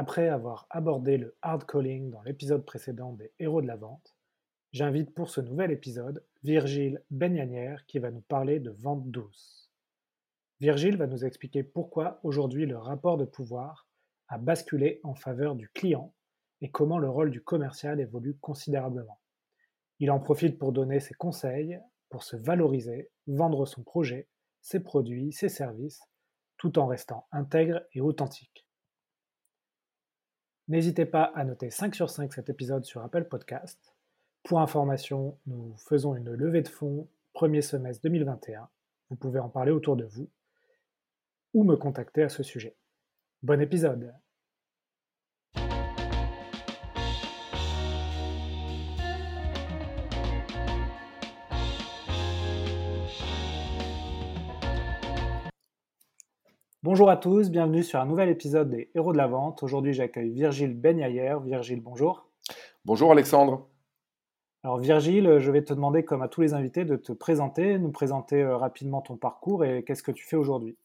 Après avoir abordé le hard calling dans l'épisode précédent des héros de la vente, j'invite pour ce nouvel épisode Virgile Benyanière qui va nous parler de vente douce. Virgile va nous expliquer pourquoi aujourd'hui le rapport de pouvoir a basculé en faveur du client et comment le rôle du commercial évolue considérablement. Il en profite pour donner ses conseils, pour se valoriser, vendre son projet, ses produits, ses services, tout en restant intègre et authentique. N'hésitez pas à noter 5 sur 5 cet épisode sur Apple Podcast. Pour information, nous faisons une levée de fonds premier semestre 2021. Vous pouvez en parler autour de vous ou me contacter à ce sujet. Bon épisode Bonjour à tous, bienvenue sur un nouvel épisode des Héros de la Vente. Aujourd'hui, j'accueille Virgile Benyayer. Virgile, bonjour. Bonjour Alexandre. Alors Virgile, je vais te demander, comme à tous les invités, de te présenter, nous présenter euh, rapidement ton parcours et qu'est-ce que tu fais aujourd'hui.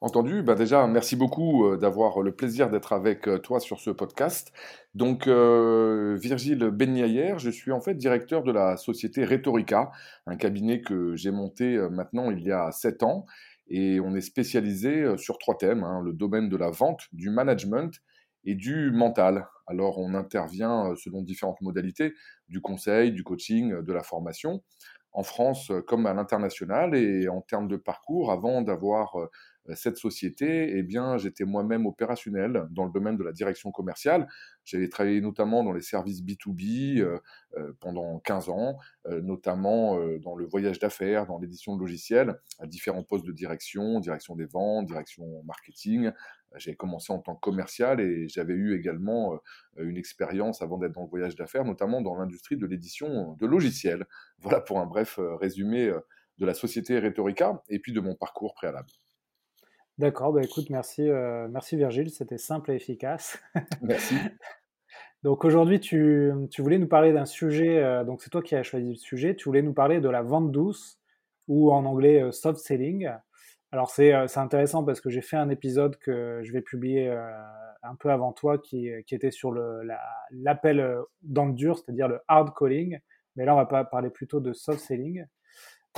Entendu, bah déjà, merci beaucoup euh, d'avoir le plaisir d'être avec euh, toi sur ce podcast. Donc, Virgile Benyayer, je suis en fait directeur de la société Rhetorica, un cabinet que j'ai monté maintenant il y a sept ans et on est spécialisé sur trois thèmes, hein, le domaine de la vente, du management et du mental. Alors on intervient selon différentes modalités, du conseil, du coaching, de la formation, en France comme à l'international. Et en termes de parcours, avant d'avoir cette société, eh bien, j'étais moi-même opérationnel dans le domaine de la direction commerciale. J'avais travaillé notamment dans les services B2B euh, euh, pendant 15 ans, notamment dans le voyage d'affaires, dans l'édition de logiciels, à différents postes de direction, direction des ventes, direction marketing. J'ai commencé en tant que commercial et j'avais eu également une expérience avant d'être dans le voyage d'affaires, notamment dans l'industrie de l'édition de logiciels. Voilà pour un bref résumé de la société Rhetorica et puis de mon parcours préalable. D'accord, bah écoute, merci, euh, merci Virgile, c'était simple et efficace. Merci. donc aujourd'hui, tu, tu, voulais nous parler d'un sujet, euh, donc c'est toi qui as choisi le sujet, tu voulais nous parler de la vente douce, ou en anglais euh, soft selling. Alors c'est intéressant parce que j'ai fait un épisode que je vais publier un peu avant toi qui, qui était sur l'appel dans le dur, c'est-à-dire le hard calling, mais là on va pas parler plutôt de soft selling.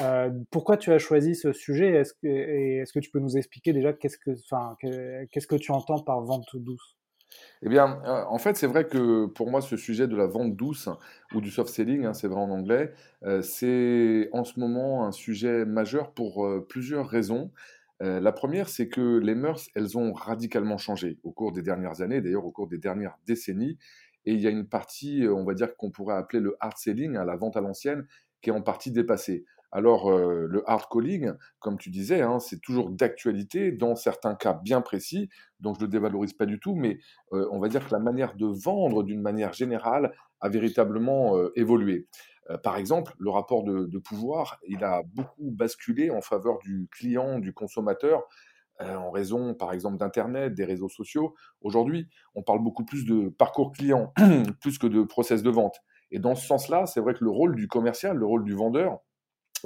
Euh, pourquoi tu as choisi ce sujet? Est-ce que, tu peux nous expliquer déjà qu'est-ce que, que tu entends par vente douce? Eh bien, euh, en fait, c'est vrai que pour moi, ce sujet de la vente douce ou du soft selling, hein, c'est vrai en anglais, euh, c'est en ce moment un sujet majeur pour plusieurs raisons. la première, c'est que les mœurs, elles ont radicalement changé au cours des dernières années, d'ailleurs au cours des dernières décennies. Et il y a une partie, on va dire qu'on pourrait appeler le hard selling, hein, la vente à l'ancienne, qui est en partie dépassée. Alors, euh, le hard calling, comme tu disais, hein, c'est toujours d'actualité dans certains cas bien précis, donc je ne le dévalorise pas du tout, mais euh, on va dire que la manière de vendre d'une manière générale a véritablement euh, évolué. par exemple, le rapport de, de, pouvoir, il a beaucoup basculé en faveur du client, du consommateur, en raison, par exemple, d'Internet, des réseaux sociaux. Aujourd'hui, on parle beaucoup plus de parcours client, plus que de process de vente. Et dans ce sens-là, c'est vrai que le rôle du commercial, le rôle du vendeur,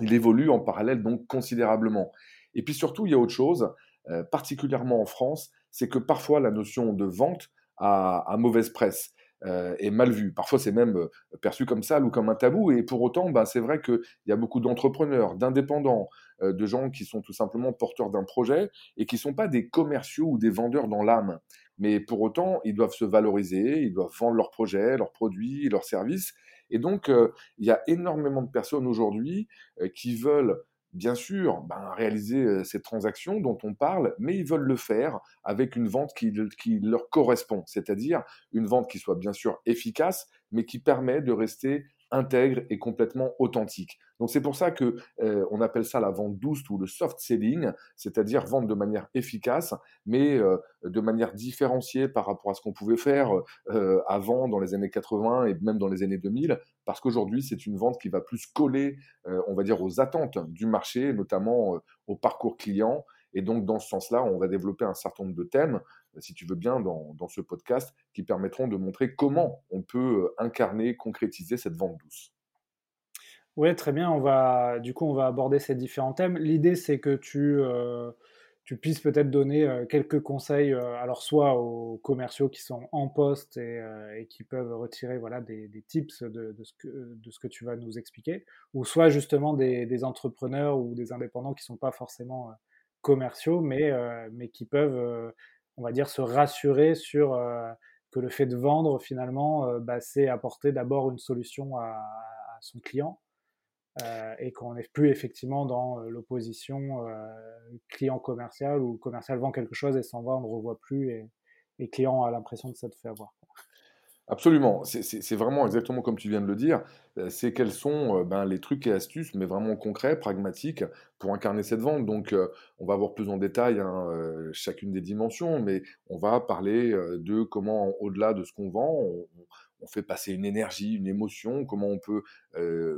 il évolue en parallèle donc considérablement. Et puis surtout, il y a autre chose, euh, particulièrement en France, c'est que parfois la notion de vente a, mauvaise presse. Euh, est mal vue. Parfois, c'est même euh, perçu comme ça ou comme un tabou. Et pour autant, bah, c'est vrai qu'il y a beaucoup d'entrepreneurs, d'indépendants, de gens qui sont tout simplement porteurs d'un projet et qui ne sont pas des commerciaux ou des vendeurs dans l'âme. Mais pour autant, ils doivent se valoriser, ils doivent vendre leurs projets, leurs produits, leurs services. Et donc, euh, il y a énormément de personnes aujourd'hui euh, qui veulent bien sûr ben, réaliser euh, ces transactions dont on parle, mais ils veulent le faire avec une vente qui, qui leur correspond, c'est-à-dire une vente qui soit bien sûr efficace, mais qui permet de rester intègre et complètement authentique. Donc c'est pour ça que euh, on appelle ça la vente douce ou le soft selling, c'est-à-dire vendre de manière efficace, mais euh, de manière différenciée par rapport à ce qu'on pouvait faire euh, avant dans les années 80 et même dans les années 2000, parce qu'aujourd'hui c'est une vente qui va plus coller, on va dire, aux attentes du marché, notamment au parcours client. Et donc dans ce sens-là, on va développer un certain nombre de thèmes si tu veux bien, dans, ce podcast, qui permettront de montrer comment on peut euh, incarner, concrétiser cette vente douce. Oui, très bien. On va, du coup, on va aborder ces différents thèmes. L'idée, c'est que tu, euh, tu puisses peut-être donner euh, quelques conseils, alors soit aux commerciaux qui sont en poste et, qui peuvent retirer voilà, des, tips de, ce que, de ce que tu vas nous expliquer, ou soit justement des, entrepreneurs ou des indépendants qui ne sont pas forcément commerciaux, mais, mais qui peuvent, on va dire, se rassurer sur que le fait de vendre, finalement, bah, c'est apporter d'abord une solution à son client euh, et qu'on n'est plus effectivement dans euh, l'opposition euh, client commercial où commercial vend quelque chose et s'en va, on ne revoit plus et, et client a l'impression de s'être fait avoir. Absolument, c'est vraiment exactement comme tu viens de le dire. C'est quels sont ben, les trucs et astuces, mais vraiment concrets, pragmatiques, pour incarner cette vente. Donc, on va voir plus en détail hein, chacune des dimensions, mais on va parler de comment, au-delà de ce qu'on vend, on, fait passer une énergie, une émotion, comment on peut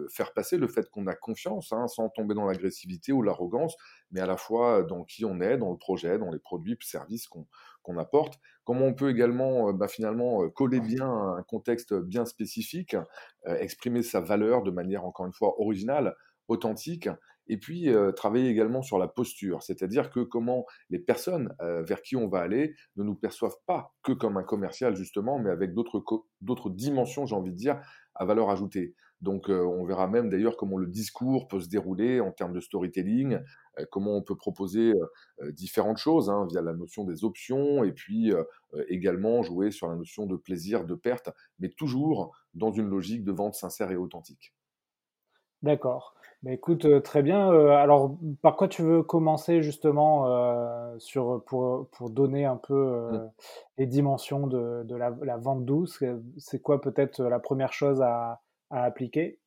faire passer le fait qu'on a confiance, hein, sans tomber dans l'agressivité ou l'arrogance, mais à la fois dans qui on est, dans le projet, dans les produits services qu'on apporte. Comment on peut également bah, finalement coller bien un contexte bien spécifique, exprimer sa valeur de manière encore une fois originale, authentique, et puis travailler également sur la posture, c'est-à-dire que comment les personnes vers qui on va aller ne nous perçoivent pas que comme un commercial justement, mais avec d'autres dimensions, j'ai envie de dire, à valeur ajoutée. Donc on verra même d'ailleurs comment le discours peut se dérouler en termes de storytelling, comment on peut proposer différentes choses hein, via la notion des options, et puis également jouer sur la notion de plaisir, de perte, mais toujours dans une logique de vente sincère et authentique. D'accord. Mais écoute, euh, très bien. Euh, alors, par quoi tu veux commencer justement euh, sur, pour, pour donner un peu mmh. les dimensions de, de la, vente douce? C'est quoi peut-être la première chose à, appliquer?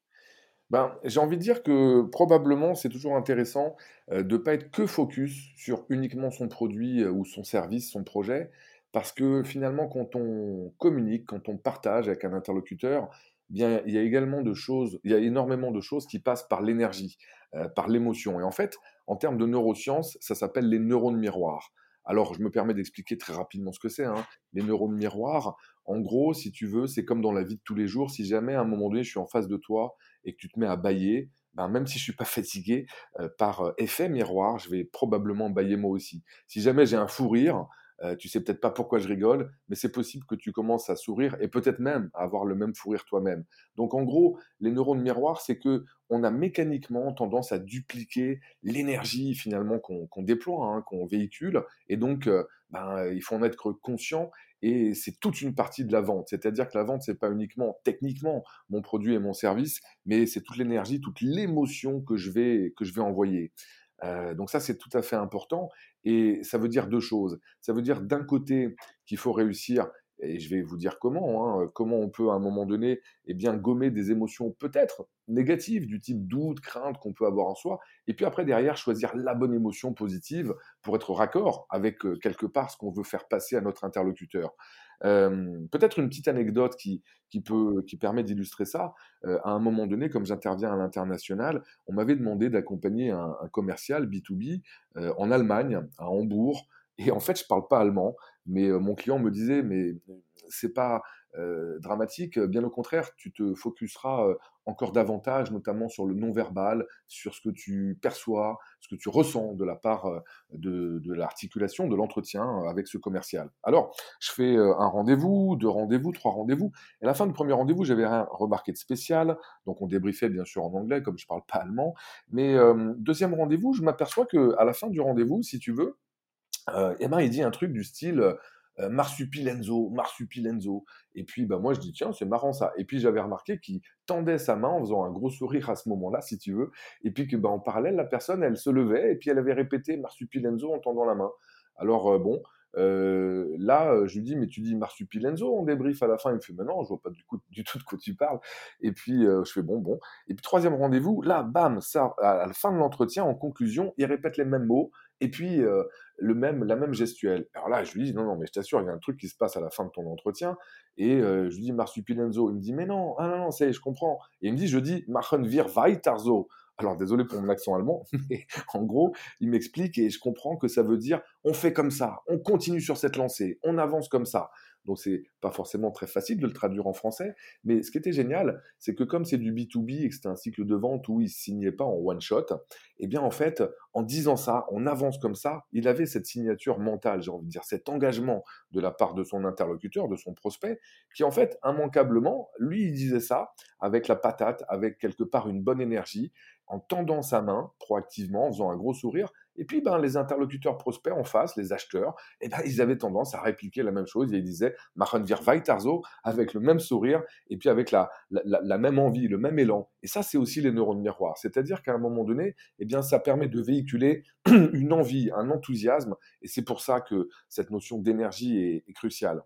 Ben, j'ai envie de dire que probablement c'est toujours intéressant de ne pas être que focus sur uniquement son produit ou son service, son projet, parce que finalement quand on communique, quand on partage avec un interlocuteur, bien, il y a également de choses, il y a énormément de choses qui passent par l'énergie, euh, par l'émotion. Et en fait, en termes de neurosciences, ça s'appelle les neurones miroirs. Alors, je me permets d'expliquer très rapidement ce que c'est. Hein. Les neurones miroirs, en gros, si tu veux, c'est comme dans la vie de tous les jours. Si jamais à un moment donné, je suis en face de toi et que tu te mets à bailler, ben, même si je suis pas fatigué, euh, par euh, effet miroir, je vais probablement bailler moi aussi. Si jamais j'ai un fou rire, euh, tu sais peut-être pas pourquoi je rigole, mais c'est possible que tu commences à sourire et peut-être même à avoir le même fou rire toi-même. Donc en gros, les neurones miroirs, c'est que on a mécaniquement tendance à dupliquer l'énergie finalement qu'on déploie, hein, qu'on véhicule, et donc euh, ben, il faut en être conscient. Et c'est toute une partie de la vente. C'est-à-dire que la vente, c'est pas uniquement techniquement mon produit et mon service, mais c'est toute l'énergie, toute l'émotion que je vais que je vais envoyer. Euh, donc ça, c'est tout à fait important. Et ça veut dire deux choses. Ça veut dire d'un côté qu'il faut réussir, et je vais vous dire comment, hein, comment on peut à un moment donné eh bien, gommer des émotions peut-être négatives, du type doute, crainte qu'on peut avoir en soi, et puis après derrière choisir la bonne émotion positive pour être raccord avec euh, quelque part ce qu'on veut faire passer à notre interlocuteur. Peut-être une petite anecdote qui, qui, peut, qui permet d'illustrer ça. à un moment donné, comme j'interviens à l'international, on m'avait demandé d'accompagner un, commercial B2B en Allemagne, à Hambourg. Et en fait, je parle pas allemand, mais mon client me disait, mais c'est pas euh, dramatique. Bien au contraire, tu te focuseras euh, encore davantage, notamment sur le non-verbal, sur ce que tu perçois, ce que tu ressens de la part euh, de, l'articulation, de l'entretien avec ce commercial. Alors, je fais un rendez-vous, deux rendez-vous, trois rendez-vous. Et à la fin du premier rendez-vous, j'avais rien remarqué de spécial. Donc, on débriefait bien sûr en anglais, comme je parle pas allemand. Mais deuxième rendez-vous, je m'aperçois que à la fin du rendez-vous, si tu veux, eh ben, il dit un truc du style euh, marsupilenzo, marsupilenzo. Et puis, bah, moi, je dis, tiens, c'est marrant ça. Et puis, j'avais remarqué qu'il tendait sa main en faisant un gros sourire à ce moment-là, si tu veux. Et puis, que, bah, en parallèle, la personne, elle se levait et puis elle avait répété marsupilenzo en tendant la main. Alors, euh, bon, euh, là, je lui dis, mais tu dis marsupilenzo en débrief à la fin. Il me fait, mais non, je vois pas du, coup, du tout de quoi tu parles. Et puis, je fais, bon, bon. Et puis, troisième rendez-vous, là, bam, ça, à la fin de l'entretien, en conclusion, il répète les mêmes mots. Et puis, le même, la même gestuelle. Alors là, je lui dis, non, non, mais je t'assure, il y a un truc qui se passe à la fin de ton entretien. Et je lui dis, marsupilenzo. Il me dit, mais non, ah non, non, c'est, je comprends. Et il me dit, je dis, machen wir weiterzo. Alors désolé pour mon accent allemand, mais en gros, il m'explique et je comprends que ça veut dire on fait comme ça, on continue sur cette lancée, on avance comme ça. Donc c'est pas forcément très facile de le traduire en français. Mais ce qui était génial, c'est que comme c'est du B2B et que c'était un cycle de vente où il ne signait pas en one shot, eh bien en fait, en disant ça, on avance comme ça, il avait cette signature mentale, j'ai envie de dire, cet engagement de la part de son interlocuteur, de son prospect, qui en fait, immanquablement, lui, il disait ça avec la patate, avec quelque part une bonne énergie, en tendant sa main proactivement, en faisant un gros sourire. Et puis, ben, les interlocuteurs prospects en face, les acheteurs, eh ben, ils avaient tendance à répliquer la même chose. Et ils disaient Machen wir avec le même sourire, et puis avec la, la, même envie, le même élan. Et ça, c'est aussi les neurones miroirs. C'est-à-dire qu'à un moment donné, eh bien, ça permet de véhiculer une envie, un enthousiasme. Et c'est pour ça que cette notion d'énergie est, est cruciale.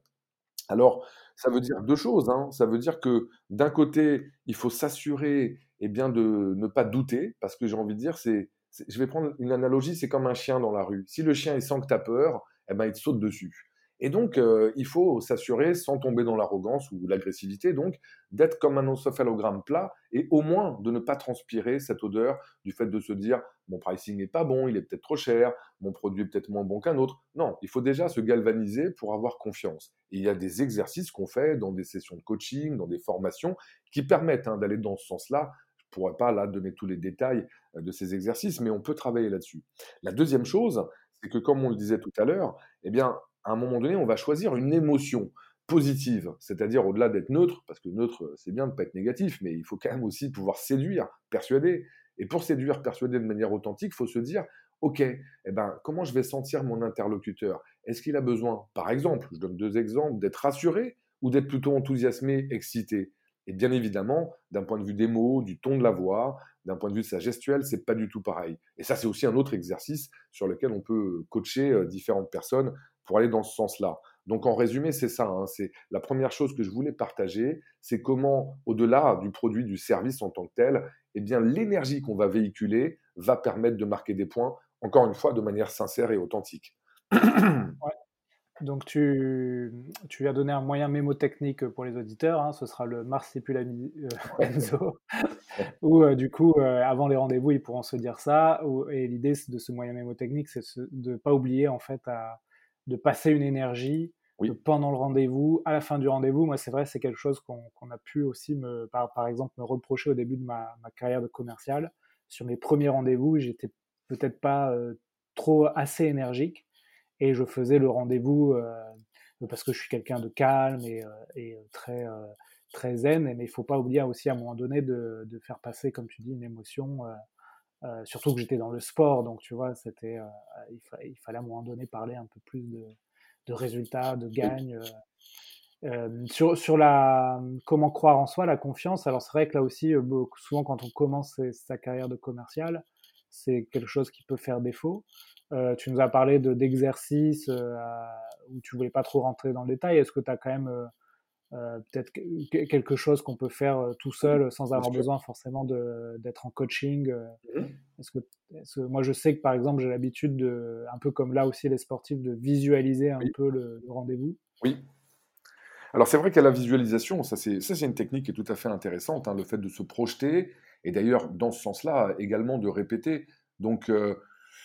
Alors, ça veut dire deux choses. Hein. Ça veut dire que d'un côté, il faut s'assurer eh bien, de ne pas douter, parce que j'ai envie de dire, c'est, je vais prendre une analogie, c'est comme un chien dans la rue. Si le chien il sent que tu as peur, eh ben, il te saute dessus. Et donc, euh, il faut s'assurer, sans tomber dans l'arrogance ou l'agressivité, donc, d'être comme un encéphalogramme plat et au moins de ne pas transpirer cette odeur du fait de se dire mon pricing n'est pas bon, il est peut-être trop cher, mon produit est peut-être moins bon qu'un autre. Non, il faut déjà se galvaniser pour avoir confiance. il y a des exercices qu'on fait dans des sessions de coaching, dans des formations, qui permettent hein, d'aller dans ce sens-là. Pourrais pas là donner tous les détails euh, de ces exercices, mais on peut travailler là-dessus. La deuxième chose, c'est que comme on le disait tout à l'heure, eh bien, à un moment donné, on va choisir une émotion positive, c'est-à-dire au-delà d'être neutre, parce que neutre, c'est bien de ne pas être négatif, mais il faut quand même aussi pouvoir séduire, persuader. Et pour séduire, persuader de manière authentique, il faut se dire, OK, eh ben, comment je vais sentir mon interlocuteur? Est-ce qu'il a besoin, par exemple, je donne deux exemples, d'être rassuré ou d'être plutôt enthousiasmé, excité? Et bien évidemment, d'un point de vue des mots, du ton de la voix, d'un point de vue de sa gestuelle, c'est pas du tout pareil. Et ça, c'est aussi un autre exercice sur lequel on peut coacher euh, différentes personnes pour aller dans ce sens-là. Donc en résumé, c'est ça. Hein, c'est la première chose que je voulais partager, c'est comment, au-delà du produit, du service en tant que tel, eh bien l'énergie qu'on va véhiculer va permettre de marquer des points, encore une fois, de manière sincère et authentique. Donc tu, tu as donné un moyen mémotechnique pour les auditeurs, hein, ce sera le marsipulami euh, où euh, du coup, euh, avant les rendez-vous, ils pourront se dire ça. et l'idée de ce moyen mémotechnique, c'est de ne pas oublier en fait à, de passer une énergie pendant le rendez-vous, à la fin du rendez-vous. Moi, c'est vrai, c'est quelque chose qu'on a pu aussi, me, par, exemple, me reprocher au début de ma, carrière de commercial. Sur mes premiers rendez-vous, j'étais peut-être pas euh, trop assez énergique et je faisais le rendez-vous euh, parce que je suis quelqu'un de calme et, euh, très, très zen. Mais il faut pas oublier aussi à un moment donné de, de faire passer, comme tu dis, une émotion euh, surtout que j'étais dans le sport, donc tu vois, c'était, euh, il, il, fallait à un moment donné parler un peu plus de, de résultats, de gagne. Euh, sur, sur la comment croire en soi, la confiance. Alors c'est vrai que là aussi, souvent quand on commence sa carrière de commercial, c'est quelque chose qui peut faire défaut. Tu nous as parlé de d'exercices où tu voulais pas trop rentrer dans le détail. Est-ce que tu as quand même euh, peut-être quelque chose qu'on peut faire euh, tout seul sans avoir besoin forcément d'être en coaching. Euh. Mmh que, moi, je sais que par exemple, j'ai l'habitude de, un peu comme là aussi les sportifs, de visualiser un peu le, rendez-vous. Oui. Alors c'est vrai qu'à la visualisation, ça c'est une technique qui est tout à fait intéressante, hein, le fait de se projeter, et d'ailleurs dans ce sens-là également de répéter. Donc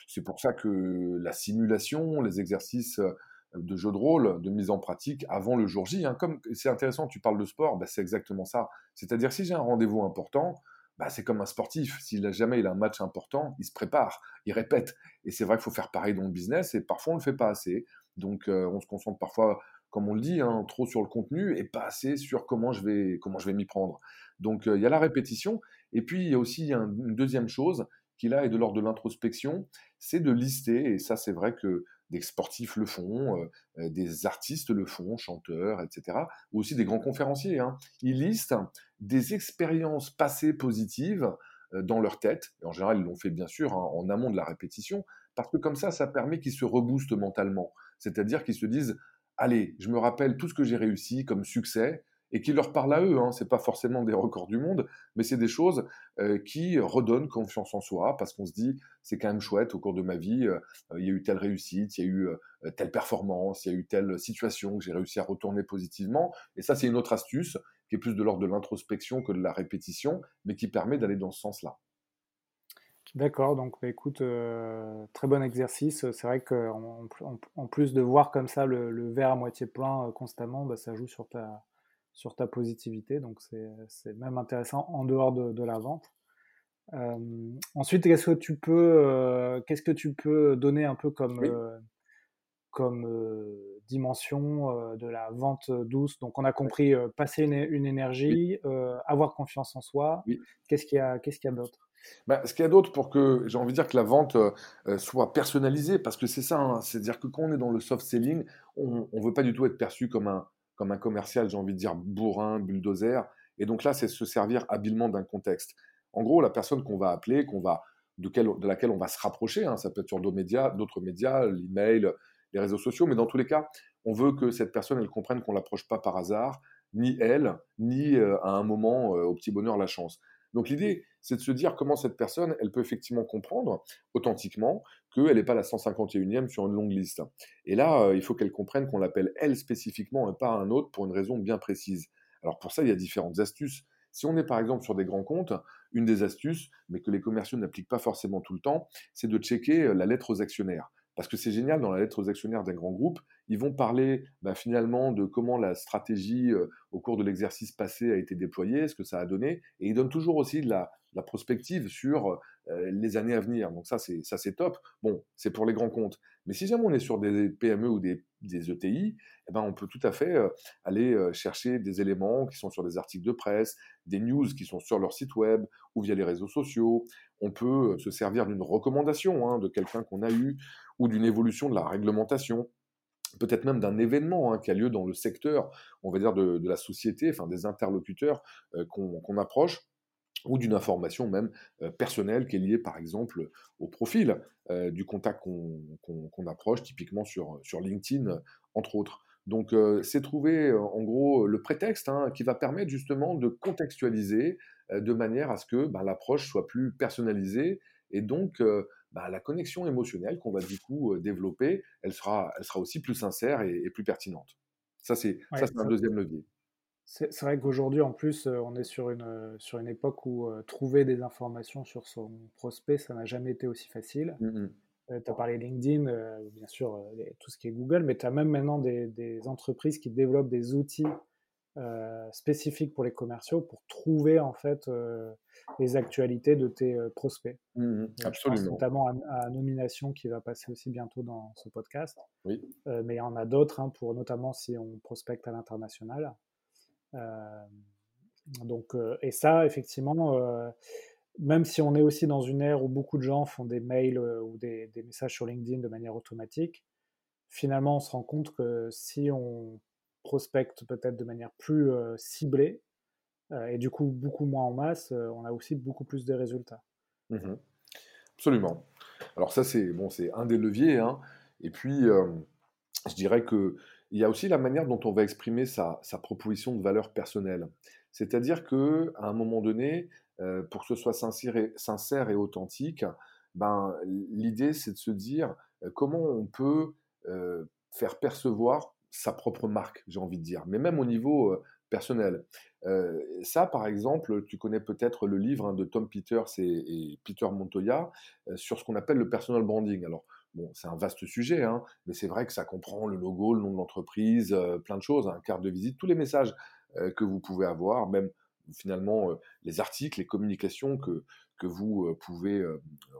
c'est pour ça que la simulation, les exercices de jeu de rôle, de mise en pratique avant le jour J. Hein. Comme c'est intéressant, tu parles de sport, bah, c'est exactement ça. C'est-à-dire si j'ai un rendez-vous important, bah, c'est comme un sportif. S'il a jamais il a un match important, il se prépare, il répète. Et c'est vrai qu'il faut faire pareil dans le business, et parfois on le fait pas assez. Donc euh, on se concentre parfois, comme on le dit, hein, trop sur le contenu et pas assez sur comment je vais comment je vais m'y prendre. Donc euh, il y a la répétition, et puis il y a aussi une deuxième chose qui là est de l'ordre de l'introspection, c'est de lister. Et ça c'est vrai que des sportifs le font, euh, euh, des artistes le font, chanteurs, etc., ou aussi des grands conférenciers. Hein. Ils listent des expériences passées positives euh, dans leur tête, et en général ils l'ont fait bien sûr hein, en amont de la répétition, parce que comme ça, ça permet qu'ils se reboostent mentalement, c'est-à-dire qu'ils se disent, allez, je me rappelle tout ce que j'ai réussi comme succès, et qui leur parle à eux. Hein. Ce n'est pas forcément des records du monde, mais c'est des choses euh, qui redonnent confiance en soi parce qu'on se dit c'est quand même chouette au cours de ma vie, euh, il y a eu telle réussite, il y a eu euh, telle performance, il y a eu telle situation que j'ai réussi à retourner positivement. Et ça, c'est une autre astuce qui est plus de l'ordre de l'introspection que de la répétition, mais qui permet d'aller dans ce sens-là. D'accord, donc bah, écoute, très bon exercice. C'est vrai qu'en en, en plus de voir comme ça le, verre à moitié plein constamment, bah, ça joue sur ta, sur ta positivité. Donc c'est même intéressant en dehors de, de la vente. Euh, ensuite, qu'est-ce que tu peux, euh, qu'est-ce que tu peux donner un peu comme, Oui, euh, comme dimension de la vente douce? Donc on a compris passer une, énergie, avoir confiance en soi. oui. Qu'est-ce qu'il y a, qu'est-ce qu'il y a d'autre? Bah, ce qu'il y a d'autre pour que, j'ai envie de dire que la vente euh, soit personnalisée, parce que c'est ça, hein, c'est-à-dire que quand on est dans le soft selling, on ne veut pas du tout être perçu comme un, comme un commercial, j'ai envie de dire bourrin, bulldozer. Et donc là, c'est se servir habilement d'un contexte. En gros, la personne qu'on va appeler, qu'on va, de, quelle- de laquelle on va se rapprocher, hein, ça peut être sur d'autres médias, l'email, les réseaux sociaux, mais dans tous les cas, on veut que cette personne, elle comprenne qu'on l'approche pas par hasard, ni elle, ni euh, à un moment euh, au petit bonheur la chance. Donc l'idée, c'est de se dire comment cette personne, elle peut effectivement comprendre authentiquement qu'elle n'est pas la 151e sur une longue liste. Et là, euh, il faut qu'elle comprenne qu'on l'appelle elle spécifiquement et pas un autre pour une raison bien précise. Alors pour ça, il y a différentes astuces. Si on est par exemple sur des grands comptes, une des astuces, mais que les commerciaux n'appliquent pas forcément tout le temps, c'est de checker euh, la lettre aux actionnaires. Parce que c'est génial, dans la lettre aux actionnaires d'un grand groupe, ils vont parler bah, finalement de comment la stratégie euh, au cours de l'exercice passé a été déployée, ce que ça a donné, et ils donnent toujours aussi de la, la prospective sur les années à venir. Donc ça, c'est ça c'est top. Bon, c'est pour les grands comptes. Mais si jamais on est sur des PME ou des, ETI, eh ben, on peut tout à fait aller chercher des éléments qui sont sur des articles de presse, des news qui sont sur leur site web ou via les réseaux sociaux. On peut se servir d'une recommandation hein, de quelqu'un qu'on a eu ou d'une évolution de la réglementation peut-être même d'un événement hein, qui a lieu dans le secteur, on va dire, de, la société, enfin des interlocuteurs qu'on approche, ou d'une information même euh, personnelle qui est liée par exemple au profil euh, du contact qu'on approche, typiquement sur, sur LinkedIn, entre autres. Donc euh, c'est trouver en gros le prétexte hein, qui va permettre justement de contextualiser de manière à ce que ben, l'approche soit plus personnalisée et donc ben, la connexion émotionnelle qu'on va du coup développer, elle sera, elle sera aussi plus sincère et, et plus pertinente. Ça c'est Ouais, un deuxième levier. C'est vrai qu'aujourd'hui, en plus, euh, on est sur une, euh, sur une époque où euh, trouver des informations sur son prospect, ça n'a jamais été aussi facile. Mm, tu as parlé LinkedIn, bien sûr, les- tout ce qui est Google, mais tu as même maintenant des, des entreprises qui développent des outils spécifiques pour les commerciaux pour trouver en fait les actualités de tes prospects. Mm, je pense Absolument. notamment à, à Nomination qui va passer aussi bientôt dans ce podcast, Oui. Mais il y en a d'autres hein, pour notamment si on prospecte à l'international. Euh, donc, euh, et ça, effectivement, euh, même si on est aussi dans une ère où beaucoup de gens font des mails ou des, messages sur LinkedIn de manière automatique, finalement, on se rend compte que si on prospecte peut-être de manière plus ciblée, et du coup beaucoup moins en masse, on a aussi beaucoup plus de résultats. Mhm. Absolument. Alors ça, c'est bon, un des leviers, hein. Et puis, je dirais que il y a aussi la manière dont on va exprimer sa, proposition de valeur personnelle. C'est-à-dire que à un moment donné, euh, pour que ce soit sincère et, sincère et authentique, ben, l'idée, c'est de se dire euh, comment on peut euh, faire percevoir sa propre marque, j'ai envie de dire, mais même au niveau personnel. Ça, par exemple, tu connais peut-être le livre hein, de Tom Peters et, et Peter Montoya sur ce qu'on appelle le personal branding. Alors, bon, c'est un vaste sujet, hein, mais c'est vrai que ça comprend le logo, le nom de l'entreprise, euh, plein de choses, un carte de visite, tous les messages euh, que vous pouvez avoir, même finalement euh, les articles, les communications que, que vous pouvez,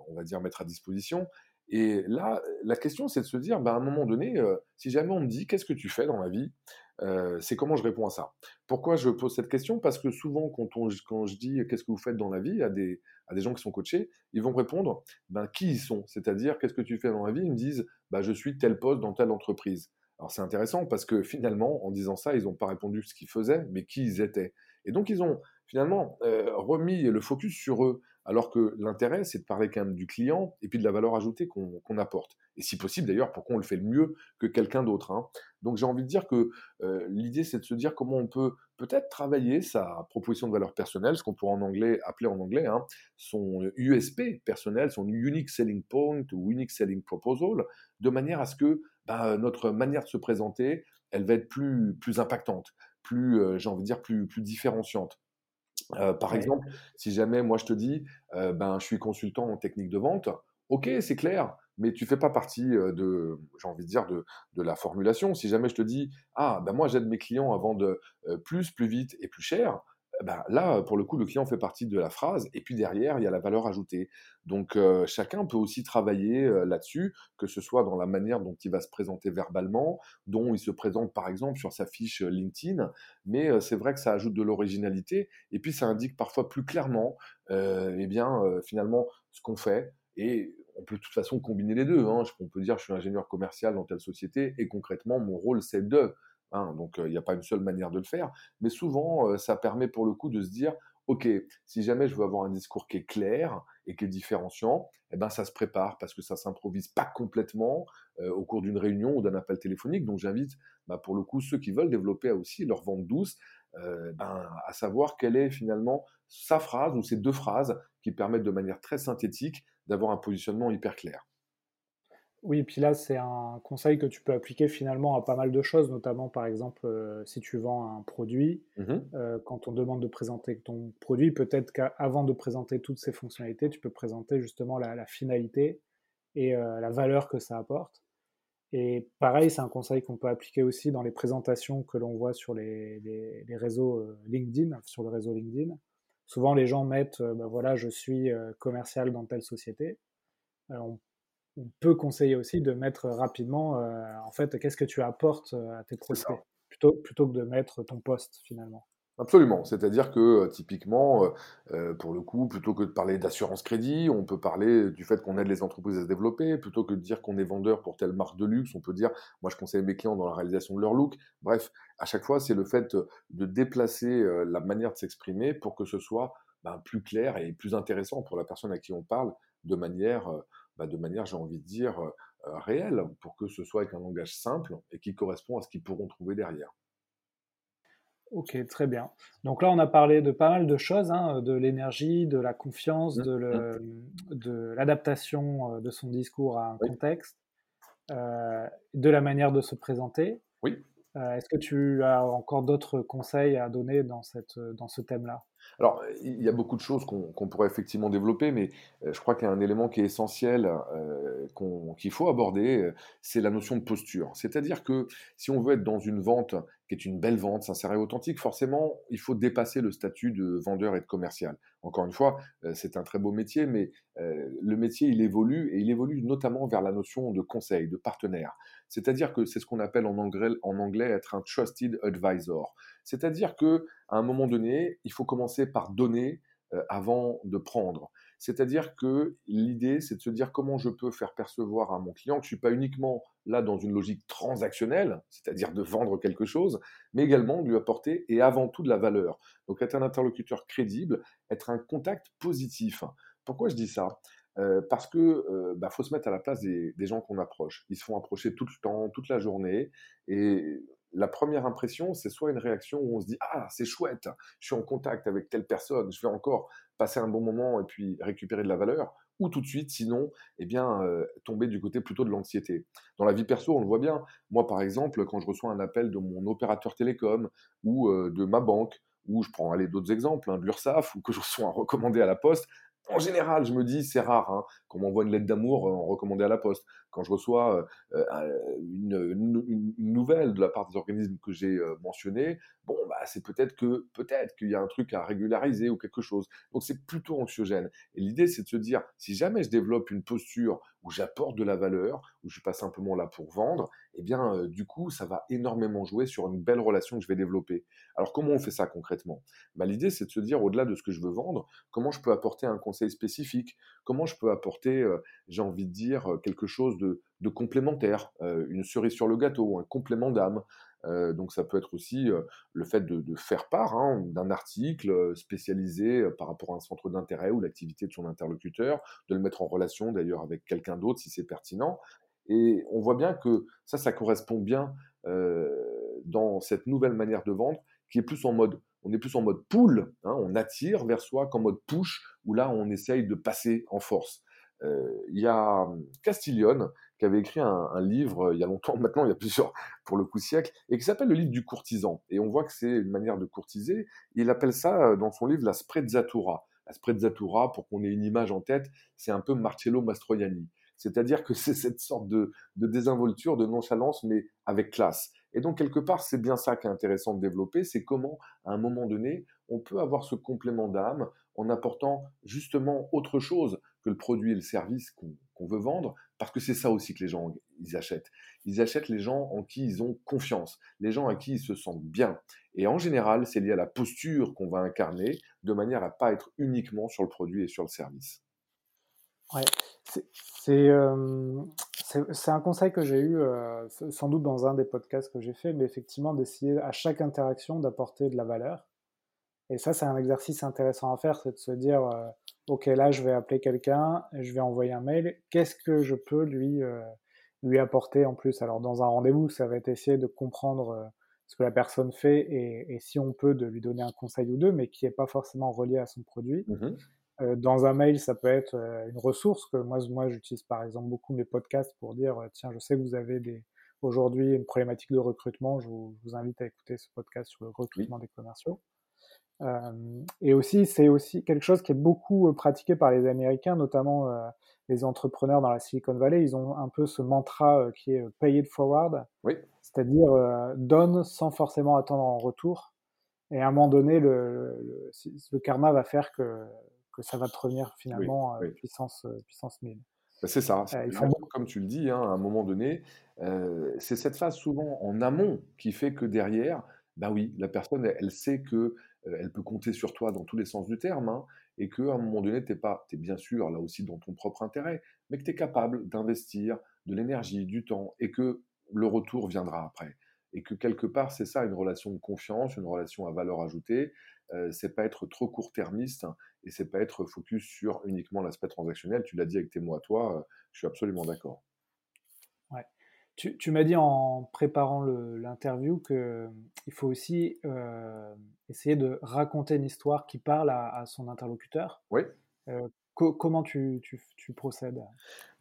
on va dire, mettre à disposition. Et là, la question, c'est de se dire, bah, à un moment donné, euh, si jamais on me dit, qu'est-ce que tu fais dans la vie Euh, c'est comment je réponds à ça? Pourquoi je pose cette question? Parce que souvent, quand, on, quand je dis qu'est-ce que vous faites dans la vie à des, à des gens qui sont coachés, ils vont répondre ben, qui ils sont? C'est-à-dire, qu'est-ce que tu fais dans la vie? Ils me disent ben, je suis tel poste dans telle entreprise. Alors c'est intéressant parce que finalement, en disant ça, ils n'ont pas répondu ce qu'ils faisaient, mais qui ils étaient. Et donc, ils ont finalement euh, remis le focus sur eux, alors que l'intérêt, c'est de parler quand même du client et puis de la valeur ajoutée qu'on apporte. Et si possible, d'ailleurs, pourquoi on le fait le mieux que quelqu'un d'autre. Hein. Donc j'ai envie de dire que euh, l'idée, c'est de se dire comment on peut peut-être travailler sa proposition de valeur personnelle, ce qu'on pourrait en anglais appeler en anglais hein, son USP personnel, son Unique Selling Point ou Unique Selling Proposal, de manière à ce que bah, notre manière de se présenter, elle va être plus, plus impactante, plus, euh, j'ai envie de dire, plus, plus différenciante. Euh, par exemple, si jamais moi je te dis, euh, ben, je suis consultant en technique de vente, ok, c'est clair, mais tu fais pas partie de, j'ai envie de dire, de, de, la formulation. Si jamais je te dis, ah, ben moi j'aide mes clients à vendre plus, plus vite et plus cher, bah, là, pour le coup, le client fait partie de la phrase, et puis derrière, il y a la valeur ajoutée. Donc, euh, chacun peut aussi travailler euh, là-dessus, que ce soit dans la manière dont il va se présenter verbalement, dont il se présente, par exemple, sur sa fiche euh, LinkedIn. Mais c'est vrai que ça ajoute de l'originalité, et puis ça indique parfois plus clairement, eh bien, finalement, ce qu'on fait. Et on peut de toute façon combiner les deux. Hein. On peut dire, je suis ingénieur commercial dans telle société, et concrètement, mon rôle, c'est de Hein, donc, il n'y a pas une seule manière de le faire. Mais souvent, ça permet pour le coup de se dire, OK, si jamais je veux avoir un discours qui est clair et qui est différenciant, eh ben, ça se prépare parce que ça s'improvise pas complètement au cours d'une réunion ou d'un appel téléphonique. Donc, j'invite bah, pour le coup ceux qui veulent développer aussi leur vente douce ben, à savoir quelle est finalement sa phrase ou ces deux phrases qui permettent de manière très synthétique d'avoir un positionnement hyper clair. Oui, puis là, c'est un conseil que tu peux appliquer finalement à pas mal de choses, notamment par exemple euh, si tu vends un produit, mmh euh, quand on demande de présenter ton produit, peut-être qu'avant de présenter toutes ces fonctionnalités, tu peux présenter justement la, finalité et euh, la valeur que ça apporte. Et pareil, c'est un conseil qu'on peut appliquer aussi dans les présentations que l'on voit sur les, réseaux LinkedIn, sur le réseau LinkedIn. Souvent, les gens mettent, ben voilà, je suis commercial dans telle société on peut conseiller aussi de mettre rapidement, euh, en fait, qu'est-ce que tu apportes euh, à tes prospects, plutôt, plutôt que de mettre ton poste finalement. Absolument. C'est-à-dire que euh, typiquement, pour le coup, plutôt que de parler d'assurance crédit, on peut parler du fait qu'on aide les entreprises à se développer. Plutôt que de dire qu'on est vendeur pour telle marque de luxe, on peut dire, moi je conseille mes clients dans la réalisation de leur look. Bref, à chaque fois, c'est le fait de déplacer la manière de s'exprimer pour que ce soit ben, plus clair et plus intéressant pour la personne à qui on parle de manière bah, de manière, j'ai envie de dire, euh, euh, réelle, pour que ce soit avec un langage simple et qui correspond à ce qu'ils pourront trouver derrière. Ok, très bien. Donc là, on a parlé de pas mal de choses, hein, de l'énergie, de la confiance, mmh, mmh. de l'adaptation euh, de, son discours à un contexte, de la manière de se présenter. Oui. Est-ce que tu as encore d'autres conseils à donner dans, cette, dans ce thème-là? Alors, il y a beaucoup de choses qu'on pourrait effectivement développer, mais euh, je crois qu'il y a un élément qui est essentiel, euh, qu'il faut aborder, euh, c'est la notion de posture. C'est-à-dire que si on veut être dans une vente qui est une belle vente, sincère et authentique, forcément, il faut dépasser le statut de vendeur et de commercial. Encore une fois, c'est un très beau métier, mais le métier, il évolue, et il évolue notamment vers la notion de conseil, de partenaire. C'est-à-dire que c'est ce qu'on appelle en anglais, en anglais être un trusted advisor. C'est-à-dire que à un moment donné, il faut commencer par donner euh, avant de prendre. C'est-à-dire que l'idée, c'est de se dire comment je peux faire percevoir à mon client que je ne suis pas uniquement là dans une logique transactionnelle, c'est-à-dire de vendre quelque chose, mais également de lui apporter et avant tout de la valeur. Donc être un interlocuteur crédible, être un contact positif. Pourquoi je dis ça? Euh, parce que euh, bah, faut se mettre à la place des, des gens qu'on approche. Ils se font approcher tout le temps, toute la journée, et la première impression, c'est soit une réaction où on se dit Ah, c'est chouette, je suis en contact avec telle personne, je vais encore passer un bon moment et puis récupérer de la valeur, ou tout de suite, sinon, eh bien, euh, tomber du côté plutôt de l'anxiété. Dans la vie perso, on le voit bien. Moi, par exemple, quand je reçois un appel de mon opérateur télécom ou euh, de ma banque, ou je prends d'autres exemples, hein, de l'URSSAF, ou que je reçois un recommandé à la poste, en général, je me dis, c'est rare hein, qu'on m'envoie une lettre d'amour euh, en recommandé à la poste. Quand je reçois euh, euh, une, nouvelle de la part des organismes que j'ai mentionnés, bon, bah, c'est peut-être que peut-être qu'il y a un truc à régulariser ou quelque chose. Donc c'est plutôt anxiogène. Et l'idée, c'est de se dire, si jamais je développe une posture où j'apporte de la valeur, où je suis pas simplement là pour vendre, eh bien, du coup, ça va énormément jouer sur une belle relation que je vais développer. Alors, comment on fait ça concrètement? Bah, L'idée, c'est de se dire, au-delà de ce que je veux vendre, comment je peux apporter un conseil spécifique, comment je peux apporter, j'ai envie de dire, quelque chose de, complémentaire, une cerise sur le gâteau, un complément d'âme. donc ça peut être aussi le fait de, faire part hein, d'un article spécialisé par rapport à un centre d'intérêt ou l'activité de son interlocuteur, de le mettre en relation d'ailleurs avec quelqu'un d'autre si c'est pertinent. Et on voit bien que ça, ça correspond bien dans cette nouvelle manière de vendre qui est plus en mode, on est plus en mode pull, hein, on attire vers soi qu'en mode push, où là on essaye de passer en force. il y a Castiglione qui avait écrit un, livre il y a longtemps maintenant, il y a plusieurs, pour le coup, siècles, et qui s'appelle le livre du courtisan. Et on voit que c'est une manière de courtiser. Il appelle ça, dans son livre, la sprezzatura. La sprezzatura, pour qu'on ait une image en tête, c'est un peu Marcello Mastroianni. C'est-à-dire que c'est cette sorte de, désinvolture, de nonchalance, mais avec classe. Et donc, quelque part, c'est bien ça qui est intéressant de développer, c'est comment, à un moment donné, on peut avoir ce complément d'âme en apportant justement autre chose que le produit et le service qu'on veut vendre, parce que c'est ça aussi que les gens ils achètent. Ils achètent les gens en qui ils ont confiance, les gens à qui ils se sentent bien. Et en général, c'est lié à la posture qu'on va incarner, de manière à pas être uniquement sur le produit et sur le service. Ouais, c'est un conseil que j'ai eu sans doute dans un des podcasts que j'ai fait, mais effectivement d'essayer à chaque interaction d'apporter de la valeur. Et ça, c'est un exercice intéressant à faire, c'est de se dire, ok, là, je vais appeler quelqu'un, je vais envoyer un mail, qu'est-ce que je peux lui, lui apporter en plus? Alors, dans un rendez-vous, ça va être essayer de comprendre ce que la personne fait et, et, si on peut, de lui donner un conseil ou deux, mais qui n'est pas forcément relié à son produit. Mmh dans un mail, ça peut être euh, une ressource que moi, moi j'utilise par exemple beaucoup mes podcasts pour dire euh, tiens, je sais que vous avez des, aujourd'hui une problématique de recrutement, je vous, invite à écouter ce podcast sur le recrutement des commerciaux. et aussi, c'est aussi quelque chose qui est beaucoup pratiqué par les Américains, notamment les entrepreneurs dans la Silicon Valley. Ils ont un peu ce mantra qui est pay it forward, oui. c'est-à-dire donne sans forcément attendre en retour. Et à un moment donné, le, le karma va faire que que ça va te revenir finalement à puissance, euh, puissance 1000. Bah, c'est ça, euh, comme tu le dis, hein, à un moment donné, euh, c'est cette phase souvent en amont qui fait que derrière, bah oui, la personne, elle, sait que elle peut compter sur toi dans tous les sens du terme, hein, et qu'à un moment donné, tu pas, es bien sûr là aussi dans ton propre intérêt, mais que tu es capable d'investir de l'énergie, du temps, et que le retour viendra après. Et que quelque part, c'est ça, une relation de confiance, une relation à valeur ajoutée, c'est pas être trop court-termiste hein, et c'est pas être focus sur uniquement l'aspect transactionnel. Tu l'as dit avec tes mots à toi, je suis absolument d'accord. Ouais. Tu, m'as dit en préparant l'interview qu'il faut aussi essayer de raconter une histoire qui parle à, son interlocuteur. Oui comment tu, procèdes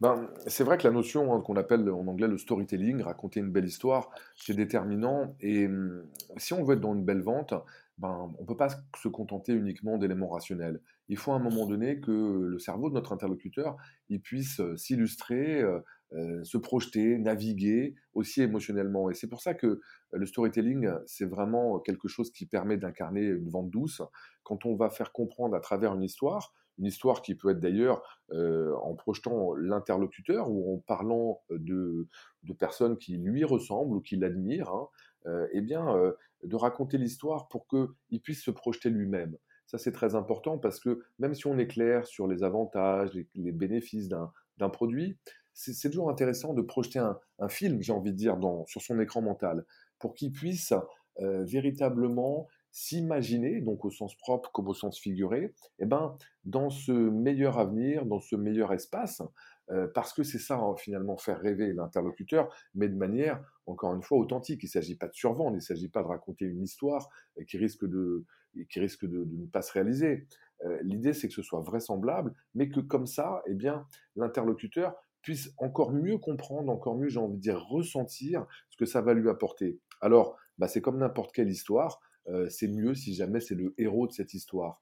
ben, C'est vrai que la notion hein, qu'on appelle en anglais le storytelling, raconter une belle histoire, c'est déterminant. Et hum, si on veut être dans une belle vente, ben, on ne peut pas se contenter uniquement d'éléments rationnels. Il faut à un moment donné que le cerveau de notre interlocuteur il puisse euh, s'illustrer, euh, euh, se projeter, naviguer aussi émotionnellement. Et c'est pour ça que le storytelling, c'est vraiment quelque chose qui permet d'incarner une vente douce. Quand on va faire comprendre à travers une histoire, une histoire qui peut être d'ailleurs euh, en projetant l'interlocuteur ou en parlant de, de, personnes qui lui ressemblent ou qui l'admirent, hein, euh, eh bien, euh, de raconter l'histoire pour qu'il puisse se projeter lui-même. Ça, c'est très important parce que même si on est clair sur les avantages, les, bénéfices d'un produit, c'est toujours intéressant de projeter un, film, j'ai envie de dire, sur son écran mental, pour qu'il puisse véritablement s'imaginer, donc au sens propre comme au sens figuré, eh ben, dans ce meilleur avenir, dans ce meilleur espace, euh, parce que c'est ça hein, finalement faire rêver l'interlocuteur, mais de manière, encore une fois, authentique. Il ne s'agit pas de survendre, il ne s'agit pas de raconter une histoire euh, qui risque de, qui risque de, ne pas se réaliser. Euh, l'idée, c'est que ce soit vraisemblable, mais que comme ça, eh bien, l'interlocuteur puisse encore mieux comprendre, encore mieux, j'ai envie de dire, ressentir ce que ça va lui apporter. Alors, bah, c'est comme n'importe quelle histoire. Euh, c'est mieux si jamais c'est le héros de cette histoire.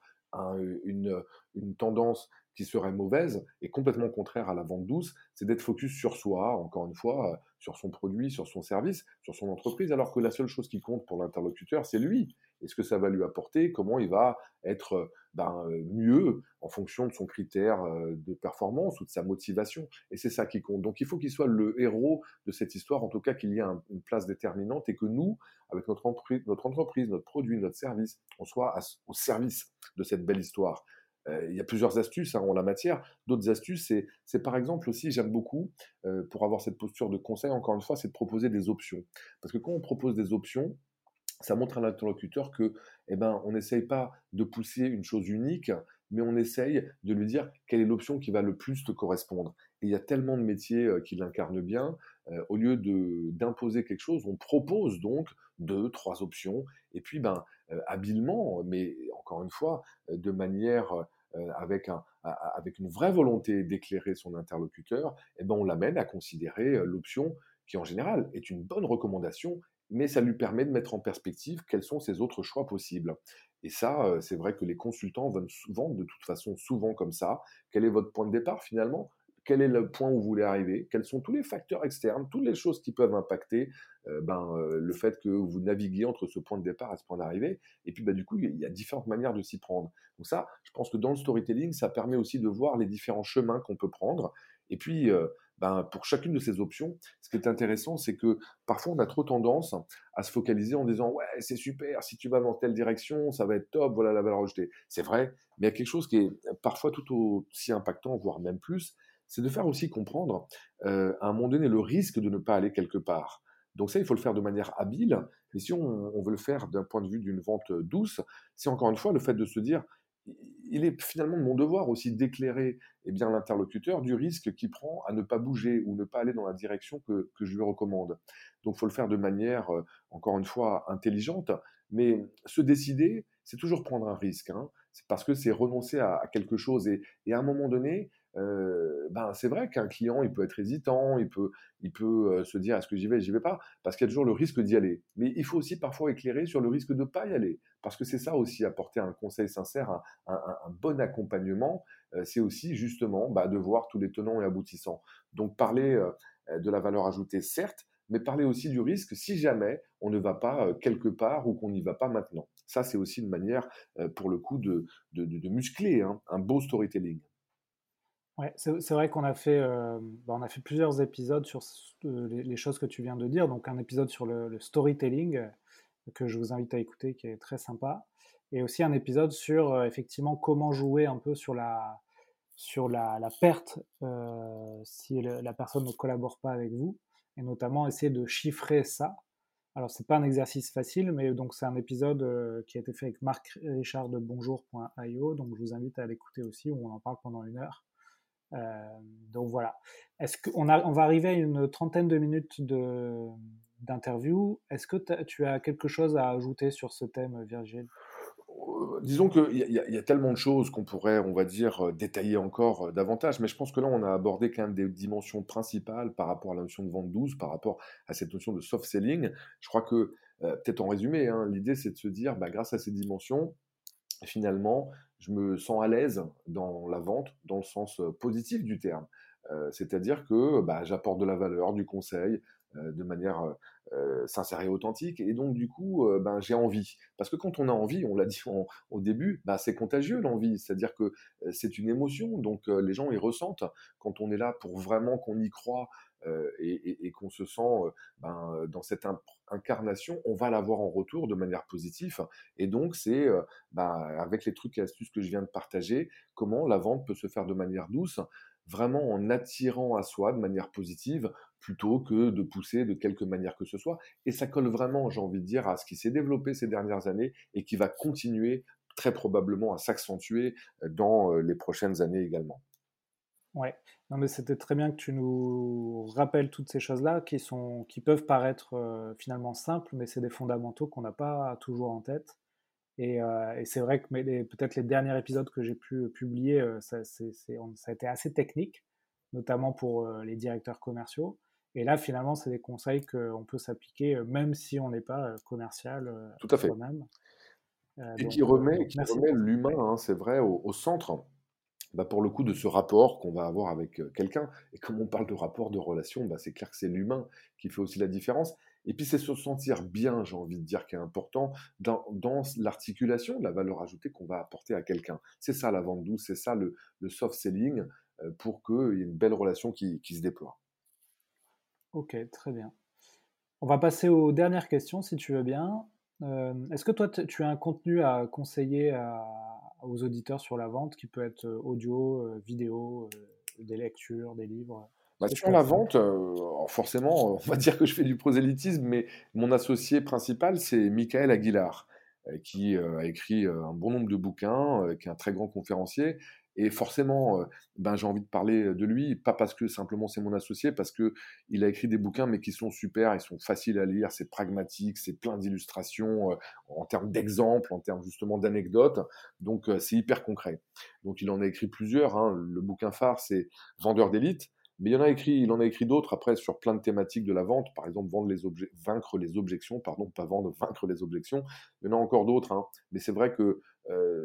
une, une, tendance qui serait mauvaise et complètement contraire à la vente douce, c'est d'être focus sur soi, encore une fois, euh, sur son produit, sur son service, sur son entreprise, alors que la seule chose qui compte pour l'interlocuteur, c'est lui et ce que ça va lui apporter, comment il va être euh, ben, euh, mieux en fonction de son critère euh, de performance ou de sa motivation. Et c'est ça qui compte. Donc il faut qu'il soit le héros de cette histoire, en tout cas qu'il y ait une place déterminante et que nous, avec notre, entreprise, notre entreprise, notre produit, notre service, on soit au service de cette belle histoire. il y a plusieurs astuces hein, en la matière. D'autres astuces, c'est par exemple aussi, j'aime beaucoup, pour avoir cette posture de conseil, encore une fois, c'est de proposer des options. Parce que quand on propose des options, ça montre à l'interlocuteur que, eh ben, on n'essaye pas de pousser une chose unique, mais on essaye de lui dire quelle est l'option qui va le plus te correspondre. Et il y a tellement de métiers euh, qui l'incarnent bien. Euh, au lieu d'imposer quelque chose, on propose donc deux, trois options. Et puis, ben, euh, habilement, mais encore une fois, de manière avec, un, avec une vraie volonté d'éclairer son interlocuteur, eh ben on l'amène à considérer l'option qui en général est une bonne recommandation, mais ça lui permet de mettre en perspective quels sont ses autres choix possibles. Et ça, c'est vrai que les consultants vont souvent, de toute façon, souvent comme ça. Quel est votre point de départ finalement? Quel est le point où vous voulez arriver, quels sont tous les facteurs externes, toutes les choses qui peuvent impacter euh, ben, euh, le fait que vous naviguez entre ce point de départ et ce point d'arrivée? Et puis, ben, du coup, il y a différentes manières de s'y prendre. Donc ça, je pense que dans le storytelling, ça permet aussi de voir les différents chemins qu'on peut prendre. Et puis, euh, ben, pour chacune de ces options, ce qui est intéressant, c'est que parfois on a trop tendance à se focaliser en disant ouais c'est super, si tu vas dans telle direction, ça va être top, voilà la valeur ajoutée. C'est vrai, mais il y a quelque chose qui est parfois tout aussi impactant, voire même plus, c'est de faire aussi comprendre euh, à un moment donné le risque de ne pas aller quelque part. Donc ça, il faut le faire de manière habile. Mais si on, veut le faire d'un point de vue d'une vente douce, c'est encore une fois le fait de se dire, il est finalement de mon devoir aussi d'éclairer eh bien l'interlocuteur du risque qu'il prend à ne pas bouger ou ne pas aller dans la direction que, je lui recommande. Donc il faut le faire de manière, euh, encore une fois, intelligente. Mais se décider, c'est toujours prendre un risque. Hein. C'est parce que c'est renoncer à, quelque chose. Et, à un moment donné, ben c'est vrai qu'un client il peut être hésitant, il peut, il peut se dire est-ce que j'y vais, j'y vais pas, parce qu'il y a toujours le risque d'y aller. Mais il faut aussi parfois éclairer sur le risque de pas y aller, parce que c'est ça aussi apporter un conseil sincère, un, bon accompagnement, c'est aussi justement bah, de voir tous les tenants et aboutissants. Donc parler de la valeur ajoutée certes, mais parler aussi du risque si jamais on ne va pas quelque part ou qu'on n'y va pas maintenant. Ça, c'est aussi une manière, pour le coup, de, de, de muscler hein, un beau storytelling. Ouais, c'est vrai qu'on a fait, euh, bah, on a fait plusieurs épisodes sur euh, les, choses que tu viens de dire. Donc un épisode sur le, storytelling euh, que je vous invite à écouter, qui est très sympa, et aussi un épisode sur effectivement comment jouer un peu sur la sur la, perte si la personne ne collabore pas avec vous, et notamment essayer de chiffrer ça. Alors c'est pas un exercice facile, mais donc c'est un épisode qui a été fait avec Marc Richard de Bonjour.io, donc je vous invite à l'écouter aussi, où on en parle pendant une heure. Euh, donc voilà. Est-ce qu'on on va arriver à une trentaine de minutes de, d'interview. Est-ce que tu as quelque chose à ajouter sur ce thème, Virgile? Euh, Disons qu'il y, y, a tellement de choses qu'on pourrait, on va dire, euh, détailler encore davantage, mais je pense que là, on a abordé quand même des dimensions principales par rapport à la notion de vente douce, par rapport à cette notion de soft selling. Je crois que, peut-être en résumé, hein, l'idée, c'est de se dire, bah, grâce à ces dimensions, finalement, je me sens à l'aise dans la vente dans le sens positif du terme. C'est-à-dire que bah, j'apporte de la valeur, du conseil, de manière sincère et authentique. Et donc, du coup, ben, j'ai envie. Parce que quand on a envie, on l'a dit au début, bah, c'est contagieux l'envie. C'est-à-dire que c'est une émotion. Donc, les gens y ressentent quand on est là pour vraiment qu'on y croit et, qu'on se sent ben, dans cette incarnation, on va l'avoir en retour de manière positive. Et donc, c'est ben, avec les trucs et astuces que je viens de partager, comment la vente peut se faire de manière douce vraiment en attirant à soi de manière positive plutôt que de pousser de quelque manière que ce soit. Et ça colle vraiment, j'ai envie de dire, à ce qui s'est développé ces dernières années et qui va continuer très probablement à s'accentuer euh, dans euh, les prochaines années également. Ouais, non mais c'était très bien que tu nous rappelles toutes ces choses-là qui sont, qui peuvent paraître euh, finalement simples, mais c'est des fondamentaux qu'on n'a pas toujours en tête. Euh, et, c'est vrai que peut-être les derniers épisodes que j'ai pu publier, euh, ça, ça, a été assez technique, notamment pour euh, les directeurs commerciaux. Et là, finalement, c'est des conseils qu'on peut s'appliquer même si on n'est pas commercial Tout à fait. même et qui remet, l'humain, hein, c'est vrai, au, centre. Bah, pour le coup de ce rapport qu'on va avoir avec quelqu'un. Et comme on parle de rapport de relation, bah, c'est clair que c'est l'humain qui fait aussi la différence. Et puis c'est se sentir bien, j'ai envie de dire, qui est important dans, l'articulation de la valeur ajoutée qu'on va apporter à quelqu'un. C'est ça la vente douce, c'est ça le, soft selling euh, pour qu'il y ait une belle relation qui, se déploie. Ok, très bien. On va passer aux dernières questions, si tu veux bien. Euh, est-ce que toi, tu as un contenu à conseiller aux auditeurs sur la vente qui peut être euh, audio, vidéo, des lectures, des livres bah, sur la vente, euh, forcément, on va dire que je fais du prosélytisme, mais mon associé principal, c'est Michael Aguilar, euh, qui euh, a écrit un bon nombre de bouquins, qui est un très grand conférencier. Et forcément, ben, j'ai envie de parler de lui, pas parce que simplement c'est mon associé, parce que il a écrit des bouquins, mais qui sont super, ils sont faciles à lire, c'est pragmatique, c'est plein d'illustrations en termes d'exemples, en termes justement d'anecdotes. Donc, c'est hyper concret. Donc, il en a écrit plusieurs. Hein. Le bouquin phare, c'est Vendeur d'élite. Mais il en a écrit, il en a écrit d'autres après sur plein de thématiques de la vente, par exemple vendre les vaincre les objections, pardon, pas vendre, vaincre les objections. Il y en a encore d'autres, hein. mais c'est vrai que euh,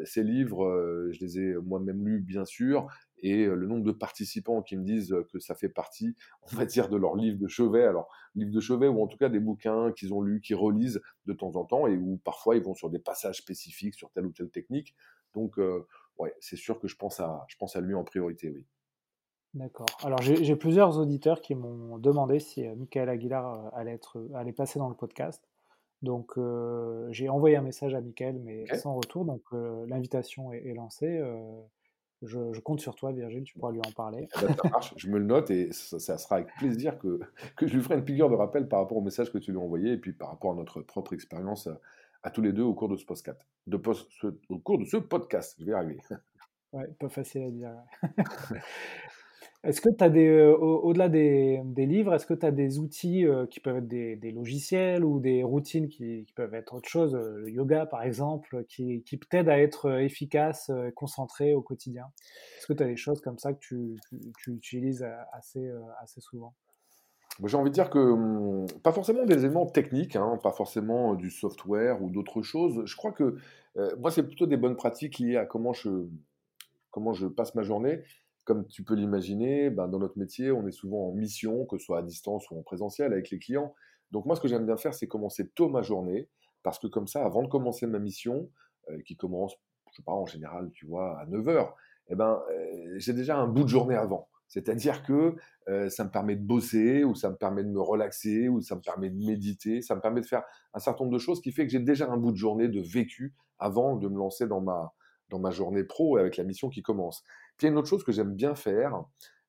ces livres, euh, je les ai moi-même lus bien sûr, et euh, le nombre de participants qui me disent que ça fait partie, on va dire, de leur livre de chevet, alors livre de chevet ou en tout cas des bouquins qu'ils ont lus, qu'ils relisent de temps en temps, et où parfois ils vont sur des passages spécifiques sur telle ou telle technique. Donc, ouais, c'est sûr que je pense à, je pense à lui en priorité, oui. D'accord. Alors j'ai plusieurs auditeurs qui m'ont demandé si euh, Michael Aguilar euh, allait, être, euh, allait passer dans le podcast. Donc j'ai envoyé un message à Michael, mais sans retour. Donc l'invitation est, lancée. Je, compte sur toi, Virgile, tu pourras lui en parler. Eh ben, ça marche, je me le note et ça, sera avec plaisir que, que, je lui ferai une figure de rappel par rapport au message que tu lui as envoyé et puis par rapport à notre propre expérience à, tous les deux au cours de ce podcast. De au cours de ce podcast, je vais y arriver. Ouais, pas facile à dire. Est-ce que tu as des, euh, au-delà des, livres, est-ce que tu as des outils euh, qui peuvent être des, logiciels ou des routines qui, peuvent être autre chose, euh, le yoga par exemple, qui, qui t'aident à être efficace, concentré au quotidien? Est-ce que tu as des choses comme ça que tu, utilises assez, assez souvent? J'ai envie de dire que hum, pas forcément des éléments techniques, hein, pas forcément du software ou d'autres choses. Je crois que moi, c'est plutôt des bonnes pratiques liées à comment je, comment je passe ma journée comme tu peux l'imaginer, ben, dans notre métier, on est souvent en mission, que ce soit à distance ou en présentiel avec les clients. Donc moi, ce que j'aime bien faire, c'est commencer tôt ma journée, parce que comme ça, avant de commencer ma mission, euh, qui commence, je sais pas, en général, tu vois, à 9 heures, eh ben, euh, j'ai déjà un bout de journée avant. C'est-à-dire que euh, ça me permet de bosser, ou ça me permet de me relaxer, ou ça me permet de méditer, ça me permet de faire un certain nombre de choses qui fait que j'ai déjà un bout de journée de vécu avant de me lancer dans ma, dans ma journée pro avec la mission qui commence. Puis il y a une autre chose que j'aime bien faire,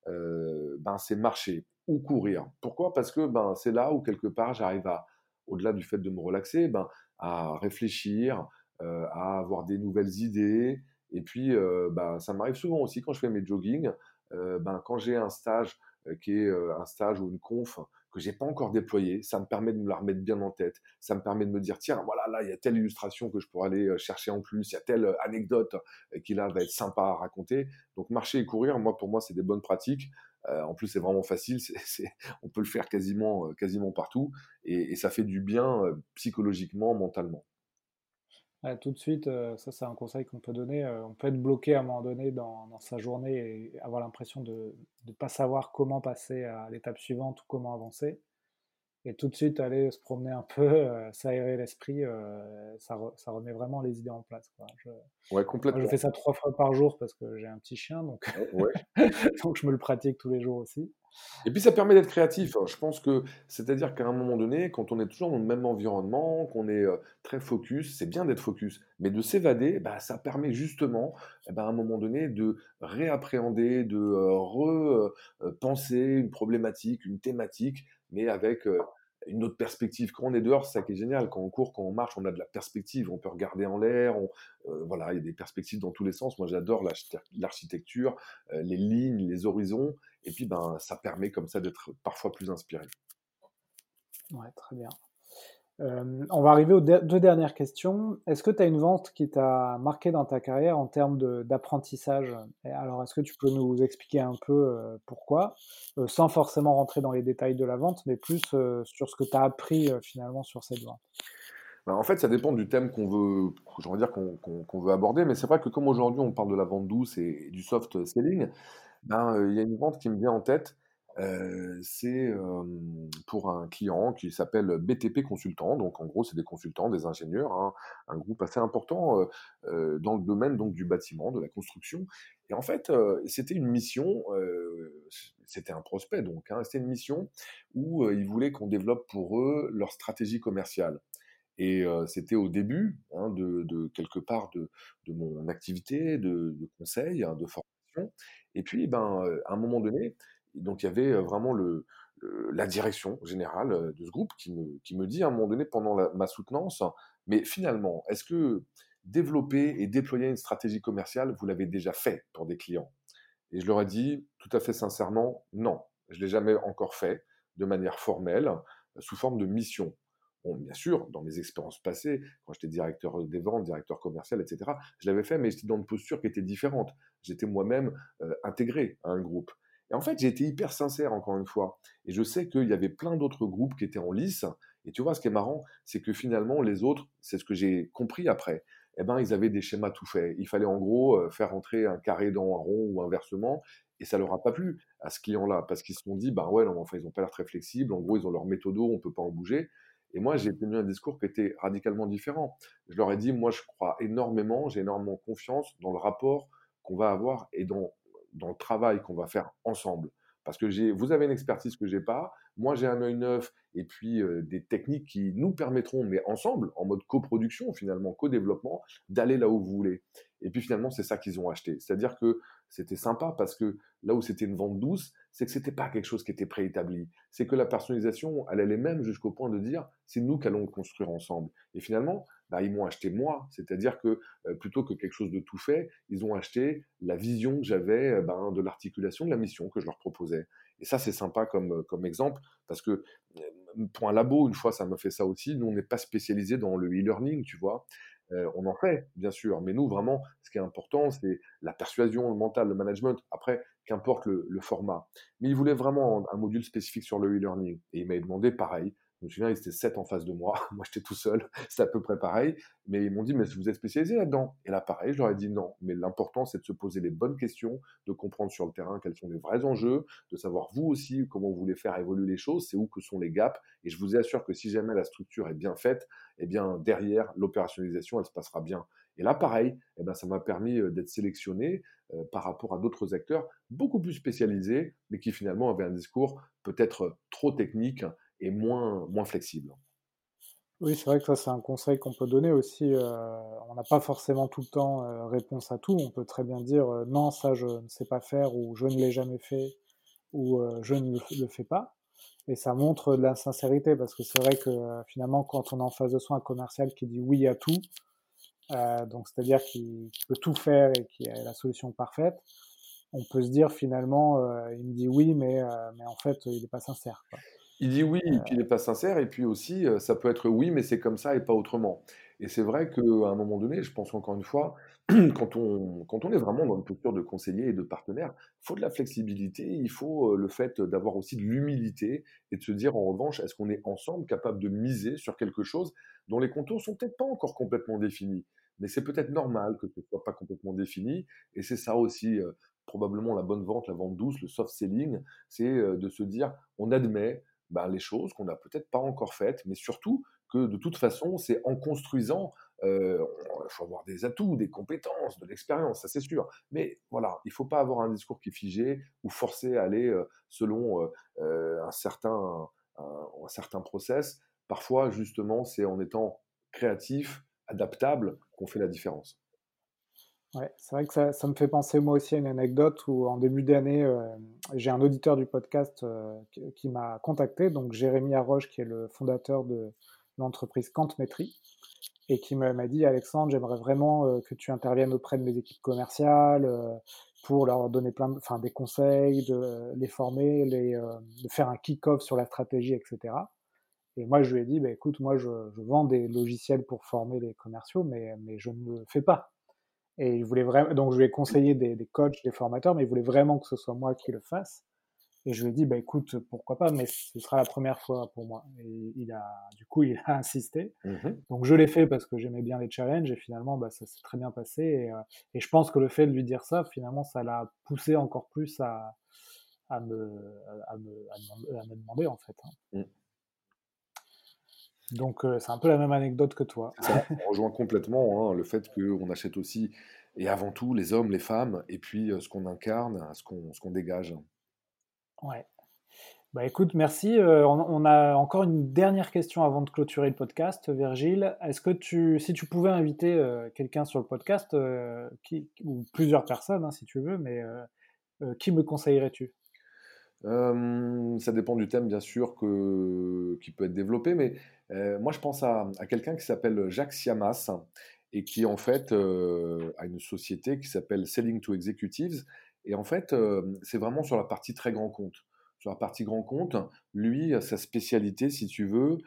euh, ben, c'est marcher ou courir. Pourquoi? Parce que ben, c'est là où quelque part j'arrive à, au-delà du fait de me relaxer, ben, à réfléchir, euh, à avoir des nouvelles idées. Et puis, euh, ben, ça m'arrive souvent aussi quand je fais mes joggings, ben, quand j'ai un stage qui est un stage ou une conf que j'ai pas encore déployé, ça me permet de me la remettre bien en tête. Ça me permet de me dire tiens voilà là il y a telle illustration que je pourrais aller euh, chercher en plus, il y a telle euh, anecdote euh, qui là va être sympa à raconter. Donc marcher et courir, moi pour moi c'est des bonnes pratiques. en plus c'est vraiment facile, on peut le faire quasiment quasiment partout et, ça fait du bien psychologiquement, mentalement tout de suite, euh, ça c'est un conseil qu'on peut donner. Euh, on peut être bloqué à un moment donné dans, sa journée et avoir l'impression de ne pas savoir comment passer à l'étape suivante ou comment avancer. Et tout de suite aller se promener un peu, euh, s'aérer l'esprit, ça, ça, remet vraiment les idées en place. Je, ouais, complètement. je fais ça trois fois par jour parce que j'ai un petit chien, donc, donc je me le pratique tous les jours aussi. Et puis ça permet d'être créatif. Hein. Je pense que, c'est-à-dire qu'à un moment donné, quand on est toujours dans le même environnement, qu'on est euh, très focus, c'est bien d'être focus, mais de s'évader, bah, ça permet justement, ben, à un moment donné, de réappréhender, de euh, repenser une problématique, une thématique, mais avec une autre perspective. Quand on est dehors, c'est ça qui est génial. Quand on court, quand on marche, on a de la perspective. On peut regarder en l'air. voilà, il y a des perspectives dans tous les sens. Moi, j'adore l'architecture, les lignes, les horizons. Et puis, ben, ça permet comme ça d'être parfois plus inspiré. Ouais, très bien. Euh, on va arriver aux deux dernières questions. Est-ce que tu as une vente qui t'a marqué dans ta carrière en termes d'apprentissage? Alors, est-ce que tu peux nous expliquer un peu euh, pourquoi, euh, sans forcément rentrer dans les détails de la vente, mais plus sur ce que tu as appris finalement sur cette vente? Ben, en fait, ça dépend du thème qu'on veut, veut aborder, mais c'est vrai que comme aujourd'hui on parle de la vente douce et, du soft selling, ben, il y a une vente qui me vient en tête. C'est pour un client qui s'appelle BTP Consultant. Donc, en gros, c'est des consultants, des ingénieurs, hein, un groupe assez important dans le domaine donc, du bâtiment, de la construction. Et en fait, c'était une mission, c'était un prospect donc, hein, c'était une mission où ils voulaient qu'on développe pour eux leur stratégie commerciale. Et c'était au début hein, de, quelque part de, mon activité de, conseil, de formation. Et puis, ben, à un moment donné, donc il y avait vraiment le, la direction générale de ce groupe qui me, qui me dit à un moment donné pendant ma soutenance, mais finalement, est-ce que développer et déployer une stratégie commerciale, vous l'avez déjà fait pour des clients? Et je leur ai dit tout à fait sincèrement, non, je ne l'ai jamais encore fait de manière formelle, sous forme de mission. Bon, bien sûr, dans mes expériences passées, quand j'étais directeur des ventes, directeur commercial, etc., je l'avais fait, mais j'étais dans une posture qui était différente. J'étais moi-même intégré à un groupe. Et en fait, j'ai été hyper sincère, encore une fois. Et je sais qu'il y avait plein d'autres groupes qui étaient en lice. Et tu vois, ce qui est marrant, c'est que finalement, les autres, c'est ce que j'ai compris après, eh ben, ils avaient des schémas tout faits. Il fallait en gros euh, faire entrer un carré dans un rond ou inversement. Et ça leur a pas plu à ce client-là, parce qu'ils se sont dit, bah ouais, enfin, ils n'ont pas l'air très flexibles. En gros, ils ont leur méthode, on peut pas en bouger. Et moi, j'ai tenu un discours qui était radicalement différent. Je leur ai dit, moi, je crois énormément, j'ai énormément confiance dans le rapport qu'on va avoir et dans, dans le travail qu'on va faire ensemble. Parce que vous avez une expertise que j'ai pas, moi j'ai un œil neuf et puis euh, des techniques qui nous permettront, mais ensemble, en mode coproduction finalement, co-développement, d'aller là où vous voulez. Et puis finalement, c'est ça qu'ils ont acheté. C'est-à-dire que c'était sympa parce que là où c'était une vente douce, c'est que c'était pas quelque chose qui était préétabli. C'est que la personnalisation, elle allait même jusqu'au point de dire, c'est nous qui allons le construire ensemble. Et finalement, bah, ils m'ont acheté moi. C'est-à-dire que euh, plutôt que quelque chose de tout fait, ils ont acheté la vision que j'avais euh, ben, de l'articulation de la mission que je leur proposais. Et ça, c'est sympa comme, euh, exemple, parce que pour un labo, une fois, ça me fait ça aussi. Nous, on n'est pas spécialisé dans le e-learning, tu vois. On en fait, bien sûr, mais nous, vraiment, ce qui est important, c'est la persuasion, le mental, le management. Après, qu'importe le, le, format. Mais il voulait vraiment un module spécifique sur le e-learning. Et il m'a demandé pareil. Me souviens, ils étaient sept en face de moi. Moi, j'étais tout seul. C'est à peu près pareil. Mais ils m'ont dit, mais vous êtes spécialisé là-dedans? Et là, pareil, je leur ai dit non. Mais l'important, c'est de se poser les bonnes questions, de comprendre sur le terrain quels sont les vrais enjeux, de savoir vous aussi comment vous voulez faire évoluer les choses, c'est où que sont les gaps. Et je vous assure que si jamais la structure est bien faite, eh bien, derrière, l'opérationnalisation, elle se passera bien. Et là, pareil, eh ben, ça m'a permis euh, d'être sélectionné euh, par rapport à d'autres acteurs beaucoup plus spécialisés, mais qui finalement avaient un discours peut-être trop technique et moins, moins flexible. Oui, c'est vrai que ça, c'est un conseil qu'on peut donner aussi. Euh, on n'a pas forcément tout le temps euh, réponse à tout. On peut très bien dire euh, non, ça, je ne sais pas faire, ou je ne l'ai jamais fait, ou je ne le fais pas. Et ça montre de la sincérité, parce que c'est vrai que finalement, quand on est en face de soi un commercial qui dit oui à tout, donc c'est-à-dire qu'il peut tout faire et qui a la solution parfaite, on peut se dire finalement, il me dit oui, mais, mais en fait, il n'est pas sincère. Il dit oui, et puis il n'est pas sincère, et puis aussi, ça peut être oui, mais c'est comme ça et pas autrement. Et c'est vrai qu'à un moment donné, je pense encore une fois, quand on, quand on est vraiment dans une posture de conseiller et de partenaire, il faut de la flexibilité, il faut le fait d'avoir aussi de l'humilité et de se dire en revanche, est-ce qu'on est ensemble capable de miser sur quelque chose dont les contours sont peut-être pas encore complètement définis, mais c'est peut-être normal que ce soit pas complètement défini, et c'est ça aussi probablement la bonne vente, la vente douce, le soft selling, c'est de se dire on admet ben, les choses qu'on n'a peut-être pas encore faites, mais surtout que de toute façon, c'est en construisant, euh, il faut avoir des atouts, des compétences, de l'expérience, ça c'est sûr. Mais voilà, il ne faut pas avoir un discours qui est figé ou forcer à aller euh, selon euh, un, certain, un, un certain process. Parfois, justement, c'est en étant créatif, adaptable, qu'on fait la différence. Ouais, c'est vrai que ça, ça, me fait penser moi aussi à une anecdote où en début d'année, euh, j'ai un auditeur du podcast euh, qui, m'a contacté, donc Jérémy Arroche, qui est le fondateur de l'entreprise Quantmetry, et qui m'a dit Alexandre, j'aimerais vraiment euh, que tu interviennes auprès de mes équipes commerciales pour leur donner plein enfin, des conseils, de les former, les, de faire un kick-off sur la stratégie, etc. Et moi, je lui ai dit, bah, écoute, moi, je, je, vends des logiciels pour former les commerciaux, mais, mais je ne le fais pas. Et il voulait vraiment, donc je lui ai conseillé des, des, coachs, des formateurs, mais il voulait vraiment que ce soit moi qui le fasse. Et je lui ai dit, bah écoute, pourquoi pas, mais ce sera la première fois pour moi. Et il a, du coup, il a insisté. Mmh donc je l'ai fait parce que j'aimais bien les challenges et finalement, bah, ça s'est très bien passé. Et, euh, et, je pense que le fait de lui dire ça, finalement, ça l'a poussé encore plus à, à, me, à, me, à, me, demander, en fait. Hein. Mmh. Donc euh, c'est un peu la même anecdote que toi. Ça, on rejoint complètement hein, le fait qu'on achète aussi, et avant tout, les hommes, les femmes, et puis euh, ce qu'on incarne, ce qu'on qu'on dégage. Ouais. Bah écoute, merci. Euh, on, a encore une dernière question avant de clôturer le podcast, Virgile. Est-ce que tu, si tu pouvais inviter quelqu'un sur le podcast, qui, ou plusieurs personnes, hein, si tu veux, mais qui me conseillerais-tu? Ça dépend du thème, bien sûr, que, qui peut être développé, mais moi, je pense à, quelqu'un qui s'appelle Jacques Siamas et qui en fait a une société qui s'appelle Selling to Executives. Et en fait, c'est vraiment sur la partie très grand compte. Sur la partie grand compte, lui, sa spécialité, si tu veux,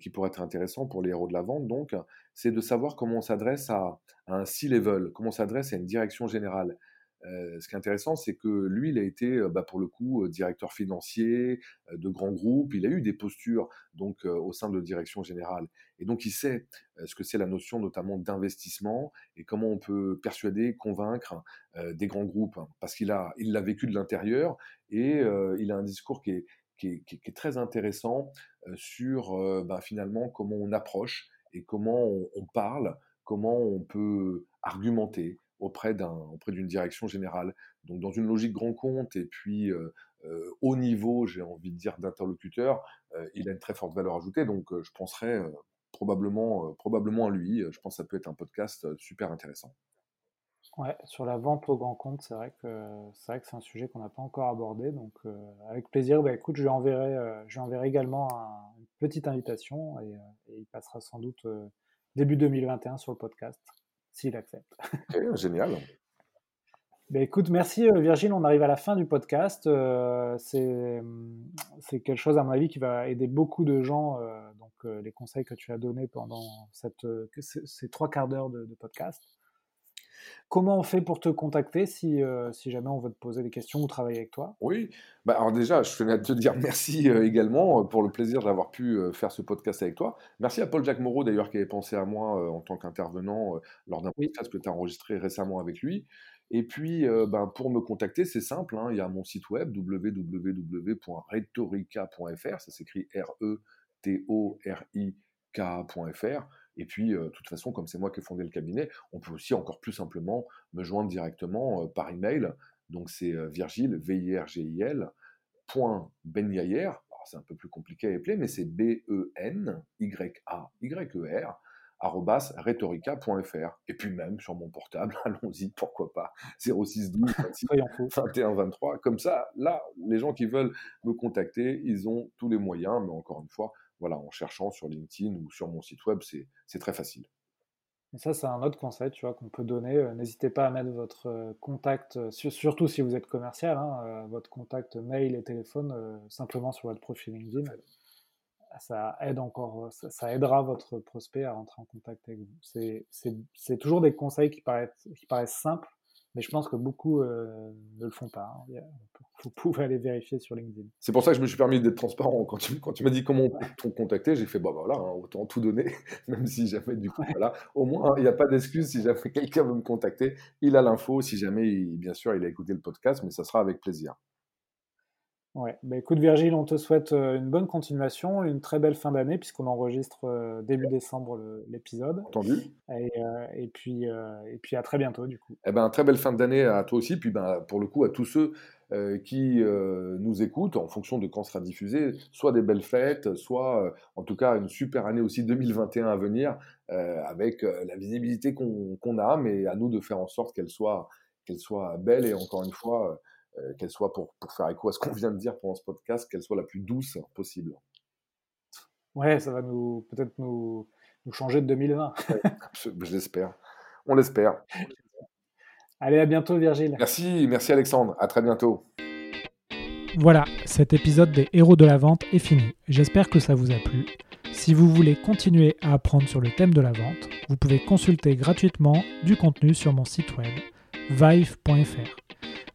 qui pourrait être intéressant pour les héros de la vente, donc, c'est de savoir comment on s'adresse à, un C-level, comment on s'adresse à une direction générale. Euh, ce qui est intéressant, c'est que lui, il a été, euh, bah, pour le coup, euh, directeur financier de grands groupes. Il a eu des postures donc au sein de direction générale, et donc il sait ce que c'est la notion notamment d'investissement et comment on peut persuader, convaincre des grands groupes, hein, parce qu'il a, il l'a vécu de l'intérieur et il a un discours qui est, très intéressant sur bah, finalement comment on approche et comment on parle, comment on peut argumenter, auprès d'un auprès d'une direction générale. Donc dans une logique grand compte et puis euh, euh, haut niveau, j'ai envie de dire d'interlocuteur, euh, il a une très forte valeur ajoutée. Donc je penserais probablement probablement à lui. Je pense que ça peut être un podcast super intéressant. Ouais, sur la vente au grand compte, c'est vrai que c'est vrai que c'est un sujet qu'on n'a pas encore abordé. Donc avec plaisir, bah, écoute, je lui enverrai, je enverrai également une petite invitation et il passera sans doute début 2021 sur le podcast s'il accepte. génial. Ben écoute, merci euh, Virgile, on arrive à la fin du podcast. Euh, hum, c'est quelque chose, à mon avis, qui va aider beaucoup de gens, euh, donc les conseils que tu as donnés pendant cette, ces trois quarts d'heure de, podcast. Comment on fait pour te contacter si, si jamais on veut te poser des questions ou travailler avec toi? Oui, bah alors déjà, je tenais à te dire merci également pour le plaisir d'avoir pu faire ce podcast avec toi. Merci à Paul-Jacques Moreau d'ailleurs qui avait pensé à moi en tant qu'intervenant lors d'un podcast que tu as enregistré récemment avec lui. Et puis, ben, pour me contacter, c'est simple, hein, il y a mon site web www.rhetorica.fr, ça s'écrit R-E-T-O-R-I-K.fr. Et puis, de toute façon, comme c'est moi qui ai fondé le cabinet, on peut aussi encore plus simplement me joindre directement par email. Donc, c'est Virgile, V-I-R-G-I-L, point c'est un peu plus compliqué à appeler, mais c'est B-E-N-Y-A-Y-E-R, rhetorica.fr. Et puis même sur mon portable, allons-y, pourquoi pas, 0612 21 23. Comme ça, là, les gens qui veulent me contacter, ils ont tous les moyens, mais encore une fois, voilà, en cherchant sur LinkedIn ou sur mon site web, c'est très facile. Et ça, c'est un autre conseil, tu vois, qu'on peut donner. Euh, n'hésitez pas à mettre votre euh, contact, euh, surtout si vous êtes commercial, hein, votre contact mail et téléphone simplement sur votre profil LinkedIn. Ça aide encore, ça, aidera votre prospect à rentrer en contact avec vous. C'est toujours des conseils qui paraissent, qui paraissent simples, mais je pense que beaucoup euh, ne le font pas. Hein. Vous pouvez aller vérifier sur LinkedIn. C'est pour ça que je me suis permis d'être transparent. Quand tu, quand tu m'as dit comment on contacter, j'ai fait bah voilà, hein, autant tout donner, même si jamais du coup, voilà. Au moins, il n'y a pas d'excuse si jamais quelqu'un veut me contacter. Il a l'info, si jamais, bien sûr, il a écouté le podcast, mais ça sera avec plaisir. Ouais, bah écoute Virgile, on te souhaite euh, une bonne continuation, une très belle fin d'année puisqu'on enregistre euh, début décembre l'épisode. Entendu. Et, euh, et, puis, et puis à très bientôt du coup. Eh ben très belle fin d'année à toi aussi, puis ben, pour le coup à tous ceux qui nous écoutent en fonction de quand sera diffusé, soit des belles fêtes, soit en tout cas une super année aussi 2021 à venir avec la visibilité qu'on a, mais à nous de faire en sorte qu'elle soit, qu'elle soit belle et encore une fois qu'elle soit, pour, pour, faire écho à ce qu'on vient de dire pendant ce podcast, qu'elle soit la plus douce possible. Ouais, ça va nous peut-être nous, nous, changer de 2020. je, l'espère. On l'espère. Allez, à bientôt Virgile. Merci, merci Alexandre. À très bientôt. Voilà, cet épisode des héros de la vente est fini. J'espère que ça vous a plu. Si vous voulez continuer à apprendre sur le thème de la vente, vous pouvez consulter gratuitement du contenu sur mon site web vive.fr.